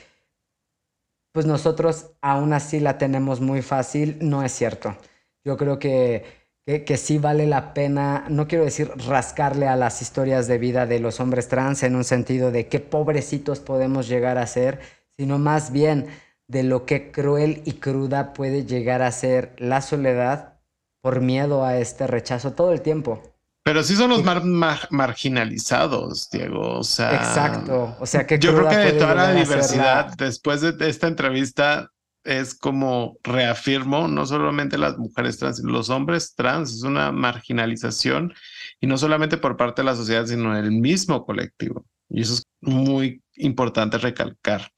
pues nosotros aún así la tenemos muy fácil. No es cierto. Yo creo que que, sí vale la pena, no quiero decir rascarle a las historias de vida de los hombres trans en un sentido de qué pobrecitos podemos llegar a ser, sino más bien de lo que cruel y cruda puede llegar a ser la soledad por miedo a este rechazo todo el tiempo. Pero sí son los más marginalizados, Diego. O sea, exacto. O sea, que yo creo que de toda la diversidad, después de esta entrevista, es como reafirmo, no solamente las mujeres trans, los hombres trans, es una marginalización y no solamente por parte de la sociedad, sino en el mismo colectivo. Y eso es muy importante recalcar.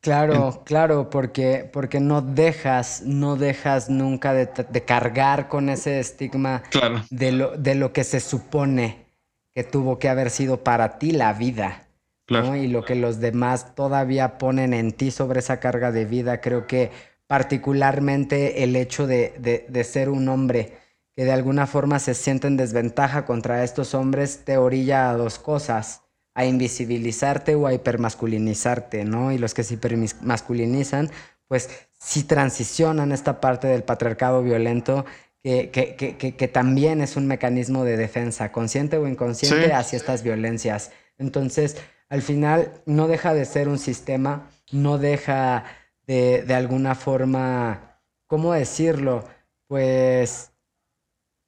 Claro, claro, porque, porque no dejas, no dejas nunca de, cargar con ese estigma de, lo, de lo que se supone que tuvo que haber sido para ti la vida. Y lo que los demás todavía ponen en ti sobre esa carga de vida, creo que particularmente el hecho de, ser un hombre que de alguna forma se siente en desventaja contra estos hombres te orilla a dos cosas, a invisibilizarte o a hipermasculinizarte, ¿no? Y los que se hipermasculinizan, pues sí transicionan esta parte del patriarcado violento que, que, también es un mecanismo de defensa, consciente o inconsciente, hacia estas violencias. Entonces, al final, no deja de ser un sistema, no deja de, de alguna forma, ¿cómo decirlo? Pues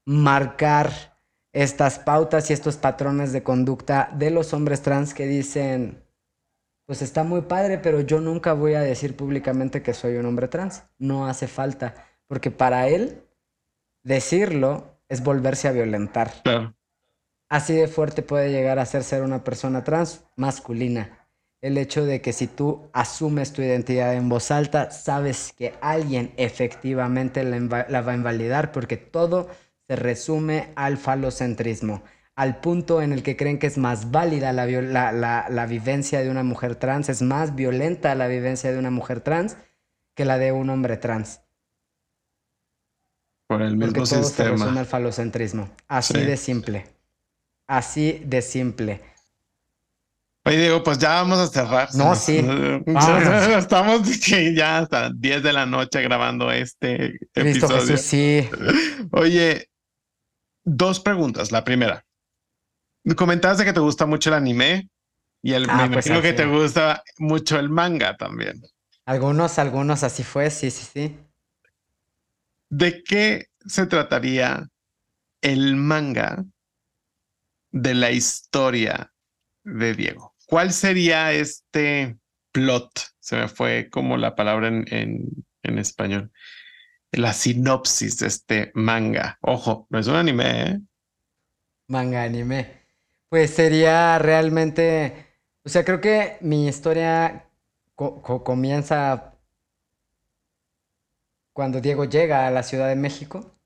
marcar estas pautas y estos patrones de conducta de los hombres trans que dicen, pues está muy padre, pero yo nunca voy a decir públicamente que soy un hombre trans. No hace falta, porque para él decirlo es volverse a violentar. Así de fuerte puede llegar a ser ser una persona trans masculina. El hecho de que si tú asumes tu identidad en voz alta, sabes que alguien efectivamente la va a invalidar porque todo se resume al falocentrismo, al punto en el que creen que es más válida la, la, vivencia de una mujer trans, es más violenta la vivencia de una mujer trans que la de un hombre trans. Por el mismo Porque todo sistema. se resume al falocentrismo. Así de simple. Así de simple. Oye, Diego, pues ya vamos a cerrar. No, sí. Estamos ya hasta 10 de la noche grabando este Listo, episodio. Jesús, sí. Oye, dos preguntas. La primera, comentabas de que te gusta mucho el anime y el, ah, me pues imagino que te gusta mucho el manga también. Algunos, algunos así fue, sí, sí, sí. ¿De qué se trataría el manga de la historia de Diego? ¿Cuál sería este plot? Se me fue como la palabra en, en, español la sinopsis de este manga. Ojo, no es un anime, ¿eh? Manga anime. Pues sería realmente, o sea, creo que mi historia comienza cuando Diego llega a la Ciudad de México,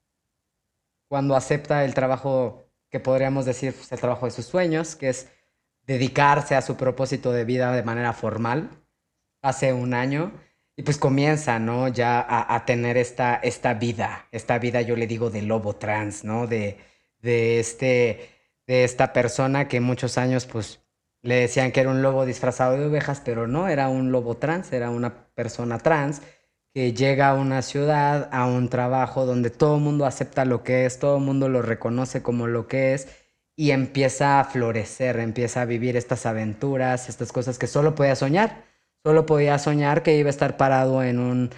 cuando acepta el trabajo que podríamos decir pues, el trabajo de sus sueños, que es dedicarse a su propósito de vida de manera formal, hace un año. Y pues comienza, ¿no? Ya a, tener esta, esta vida, esta vida yo le digo de lobo trans, ¿no? De, de, este, de esta persona que muchos años pues le decían que era un lobo disfrazado de ovejas, pero no, era un lobo trans, era una persona trans que llega a una ciudad, a un trabajo donde todo el mundo acepta lo que es, todo el mundo lo reconoce como lo que es y empieza a florecer, empieza a vivir estas aventuras, estas cosas que solo podía soñar. Solo podía soñar que iba a estar parado en un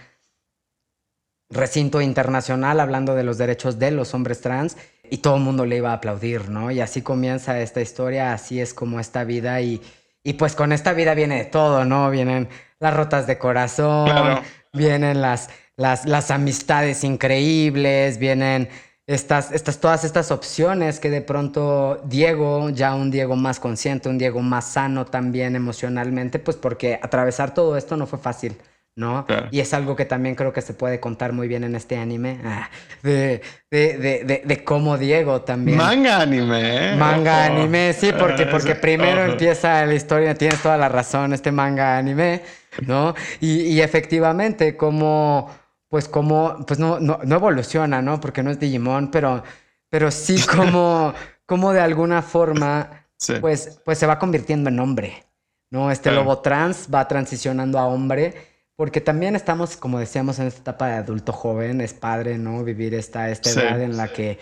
recinto internacional hablando de los derechos de los hombres trans y todo el mundo le iba a aplaudir, ¿no? Y así comienza esta historia, así es como esta vida y, y pues con esta vida viene de todo, ¿no? Vienen las rotas de corazón, vienen las, las, las amistades increíbles, vienen estas, estas, todas estas opciones que de pronto Diego, ya un Diego más consciente, un Diego más sano también emocionalmente, pues porque atravesar todo esto no fue fácil. ¿no? Y es algo que también creo que se puede contar muy bien en este anime, ah, de, de, de, cómo Diego también. Manga anime, ¿eh? Manga anime, sí, porque, porque primero empieza la historia, tienes toda la razón, este manga anime, ¿no? Y, y efectivamente, como pues como, pues no, no, evoluciona, ¿no? Porque no es Digimon, pero, pero sí como, como de alguna forma, pues, pues se va convirtiendo en hombre, ¿no? Este lobo trans va transicionando a hombre, porque también estamos, como decíamos, en esta etapa de adulto joven, es padre, ¿no? Vivir esta, esta edad en la que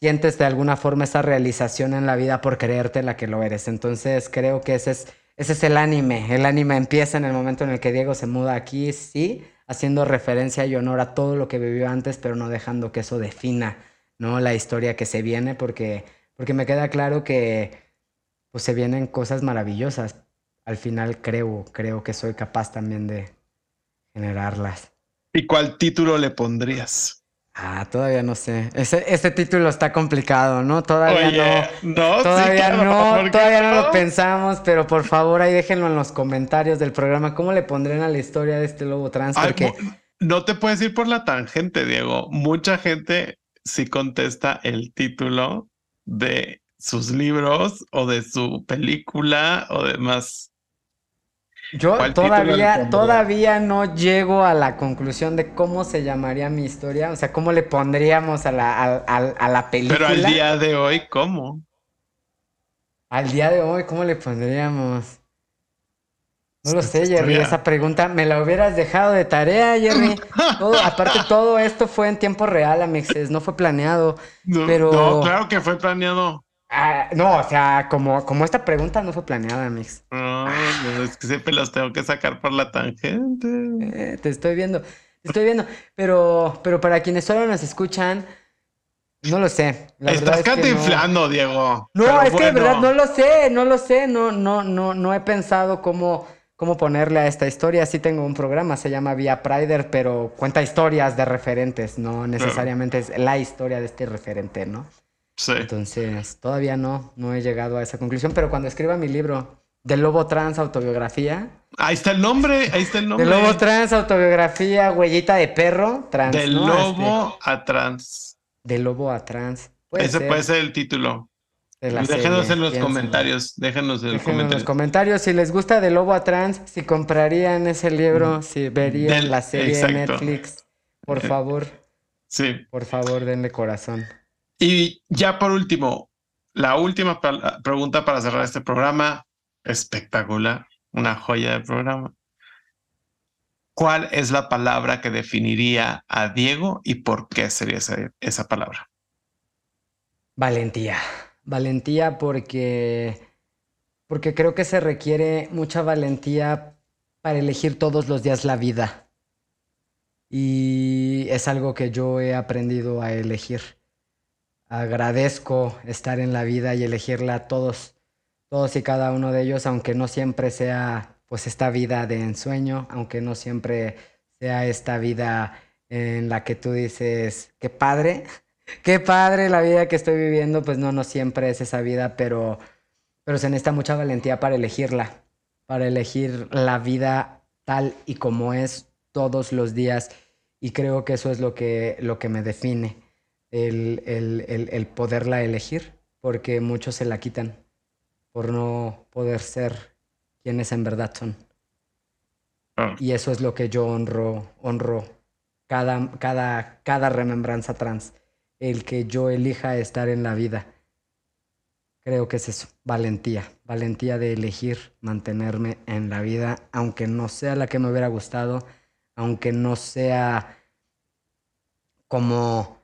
sientes de alguna forma esa realización en la vida por creerte la que lo eres. Entonces creo que ese es, ese es el anime. El anime empieza en el momento en el que Diego se muda aquí, sí, haciendo referencia y honor a todo lo que vivió antes, pero no dejando que eso defina, ¿no? La historia que se viene, porque, porque me queda claro que pues se vienen cosas maravillosas. Al final creo, creo que soy capaz también de generarlas. ¿Y cuál título le pondrías? Ah, todavía no sé. Ese, este título está complicado, ¿no? Todavía no. Todavía no, todavía no, lo pensamos, pero por favor ahí déjenlo en los comentarios del programa. ¿Cómo le pondrían a la historia de este lobo trans? Porque... no te puedes ir por la tangente, Diego. Mucha gente sí contesta el título de sus libros o de su película o demás. Yo todavía, todavía no llego a la conclusión de cómo se llamaría mi historia, o sea, cómo le pondríamos a la, a, la película. Pero al día de hoy, ¿cómo? Al día de hoy, ¿cómo le pondríamos? No lo sé, Jerry, esa pregunta me la hubieras dejado de tarea, Jerry. aparte, todo esto fue en tiempo real, Amixes, no fue planeado. pero... no, claro que fue planeado. Ah, no, o sea, como, como esta pregunta no fue planeada, Mix. No, es que siempre los tengo que sacar por la tangente. Eh, te estoy viendo, te estoy viendo. Pero, pero para quienes solo nos escuchan, no lo sé. Estás catiflando, Diego. No, es que de verdad no lo sé, no lo sé. No, no, no, no he pensado cómo, cómo ponerle a esta historia. Sí tengo un programa, se llama Via Prider, pero cuenta historias de referentes, no necesariamente es la historia de este referente, ¿no? Entonces, todavía no, no he llegado a esa conclusión, pero cuando escriba mi libro de Lobo Trans Autobiografía. Ahí está el nombre, ahí está el nombre. De Lobo Trans Autobiografía, huellita de perro, trans. De Lobo este, a Trans. De Lobo a Trans. Ese puede ser el título. déjenos en los comentarios, déjenos en, en los comentarios si les gusta de Lobo a Trans, si comprarían ese libro, si verían la serie de Netflix, por eh, favor. Sí. Por favor, denle corazón. Y ya por último, la última pregunta para cerrar este programa, espectacular, una joya de programa. ¿Cuál es la palabra que definiría a Diego y por qué sería esa, esa palabra? Valentía. Valentía porque, porque creo que se requiere mucha valentía para elegir todos los días la vida. Y es algo que yo he aprendido a elegir agradezco estar en la vida y elegirla a todos, todos y cada uno de ellos, aunque no siempre sea pues esta vida de ensueño, aunque no siempre sea esta vida en la que tú dices, qué padre, qué padre la vida que estoy viviendo, pues no, no siempre es esa vida, pero, pero se necesita mucha valentía para elegirla, para elegir la vida tal y como es todos los días. Y creo que eso es lo que, lo que me define el, el, el, poderla elegir, porque muchos se la quitan por no poder ser quienes en verdad son. Ah. Y eso es lo que yo honro, honro cada, cada, cada remembranza trans, el que yo elija estar en la vida. Creo que es eso, valentía, valentía de elegir mantenerme en la vida, aunque no sea la que me hubiera gustado, aunque no sea como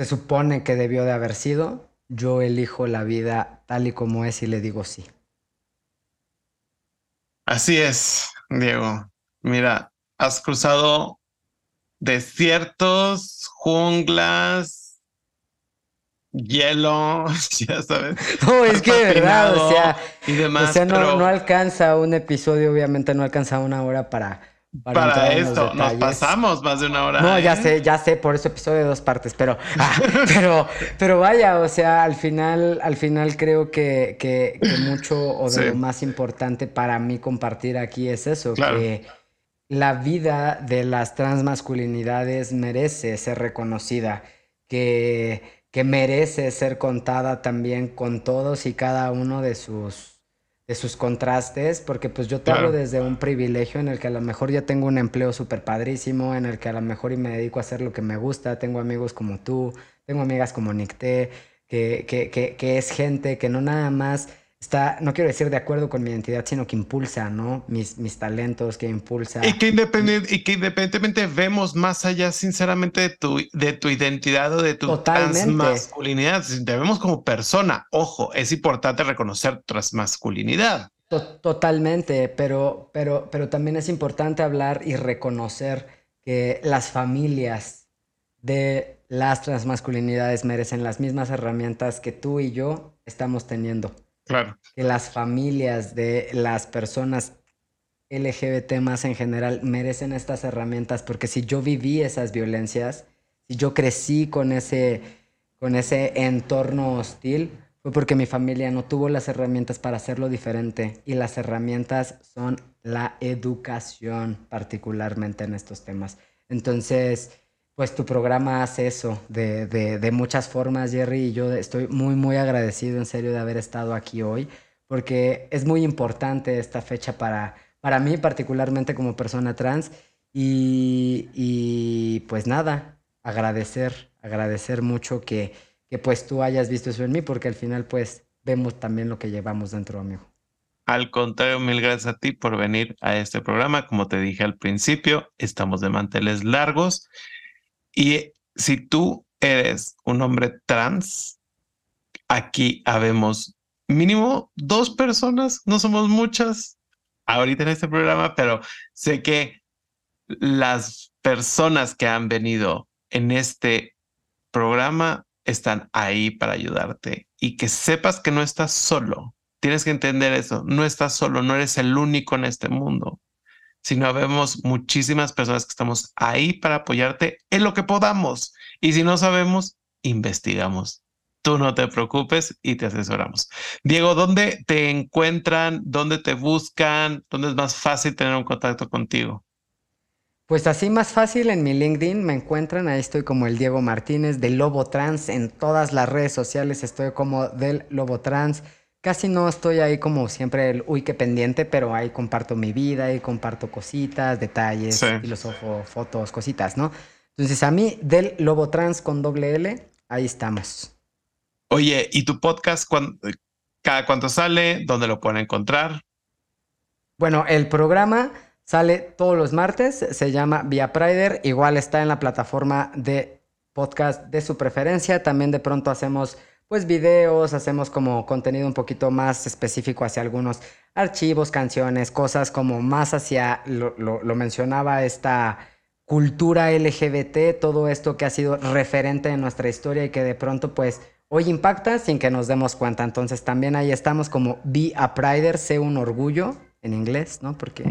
se supone que debió de haber sido, yo elijo la vida tal y como es y le digo sí. Así es, Diego. Mira, has cruzado desiertos, junglas, hielo, ya sabes. No, es que de verdad, o sea, y demás, o sea no, no alcanza un episodio, obviamente no alcanza una hora para para, esto nos pasamos más de una hora. No, ya sé, ya sé, por eso episodio de dos partes, pero, ah, pero, pero vaya, o sea, al final, al final creo que, que, mucho o de lo más importante para mí compartir aquí es eso, que la vida de las transmasculinidades merece ser reconocida, que, que merece ser contada también con todos y cada uno de sus de sus contrastes, porque pues yo te hablo desde un privilegio en el que a lo mejor ya tengo un empleo súper padrísimo, en el que a lo mejor y me dedico a hacer lo que me gusta, tengo amigos como tú, tengo amigas como Nicté, que, que, que, que es gente que no nada más está, no quiero decir de acuerdo con mi identidad, sino que impulsa, ¿no? Mis, mis talentos, que impulsa. Y que, independent, y que independientemente vemos más allá, sinceramente, de tu, de tu identidad o de tu transmasculinidad. Te vemos como persona. Ojo, es importante reconocer transmasculinidad. Totalmente, pero, pero, pero también es importante hablar y reconocer que las familias de las transmasculinidades merecen las mismas herramientas que tú y yo estamos teniendo. Que las familias de las personas LGBT más en general merecen estas herramientas porque si yo viví esas violencias, si yo crecí con ese, con ese entorno hostil, fue porque mi familia no tuvo las herramientas para hacerlo diferente y las herramientas son la educación particularmente en estos temas. Entonces, pues tu programa hace eso de, de, muchas formas, Jerry, y yo estoy muy, muy agradecido en serio de haber estado aquí hoy, porque es muy importante esta fecha para, para mí particularmente como persona trans. Y, y pues nada, agradecer, agradecer mucho que, que pues tú hayas visto eso en mí, porque al final pues vemos también lo que llevamos dentro, amigo. Al contrario, mil gracias a ti por venir a este programa. Como te dije al principio, estamos de manteles largos. Y si tú eres un hombre trans, aquí habemos mínimo dos personas, no somos muchas ahorita en este programa, pero sé que las personas que han venido en este programa están ahí para ayudarte y que sepas que no estás solo. Tienes que entender eso, no estás solo, no eres el único en este mundo, sino vemos muchísimas personas que estamos ahí para apoyarte en lo que podamos. Y si no sabemos, investigamos. Tú no te preocupes y te asesoramos. Diego, ¿dónde te encuentran? ¿Dónde te buscan? ¿Dónde es más fácil tener un contacto contigo? Pues así más fácil en mi LinkedIn me encuentran, ahí estoy como el Diego Martínez del Lobo Trans, en todas las redes sociales estoy como del Lobo Trans. Casi no estoy ahí como siempre el uy qué pendiente, pero ahí comparto mi vida, y comparto cositas, detalles, filosofo, fotos, cositas, ¿no? Entonces a mí del Lobo Trans con doble L, ahí estamos. Oye, ¿y tu podcast cada cuánto sale? ¿Dónde lo pueden encontrar? Bueno, el programa Sale todos los martes, se llama Via Prider, igual está en la plataforma de podcast de su preferencia. También de pronto hacemos pues videos, hacemos como contenido un poquito más específico hacia algunos archivos, canciones, cosas como más hacia, lo, lo mencionaba, esta cultura LGBT, todo esto que ha sido referente en nuestra historia y que de pronto pues hoy impacta sin que nos demos cuenta. Entonces también ahí estamos como Be a Prider, sé un orgullo en inglés, ¿no? Porque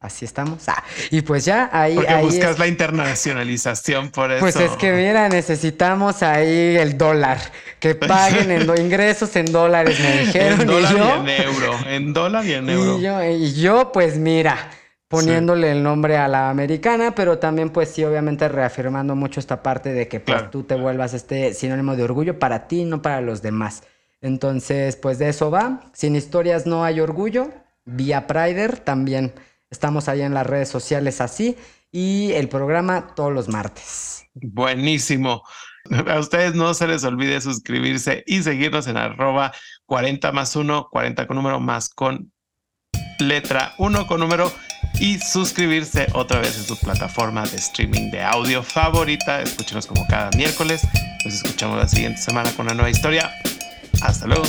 Así estamos. Ah, y pues ya ahí. Porque buscas la internacionalización por eso. Pues es que mira, necesitamos ahí el dólar. Que paguen en ingresos en dólares, me dijeron. En dólar y, en euro. En dólar y en euro. Y yo, pues mira, poniéndole el nombre a la americana, pero también, pues sí, obviamente reafirmando mucho esta parte de que pues, tú te vuelvas este sinónimo de orgullo para ti, no para los demás. Entonces, pues de eso va. Sin historias no hay orgullo. Vía Prider también Estamos ahí en las redes sociales así y el programa todos los martes. Buenísimo. A ustedes no se les olvide suscribirse y seguirnos en arroba 40 más 1, 40 con número más con letra 1 con número y suscribirse otra vez en su plataforma de streaming de audio favorita. Escúchenos como cada miércoles. Nos escuchamos la siguiente semana con una nueva historia. Hasta luego.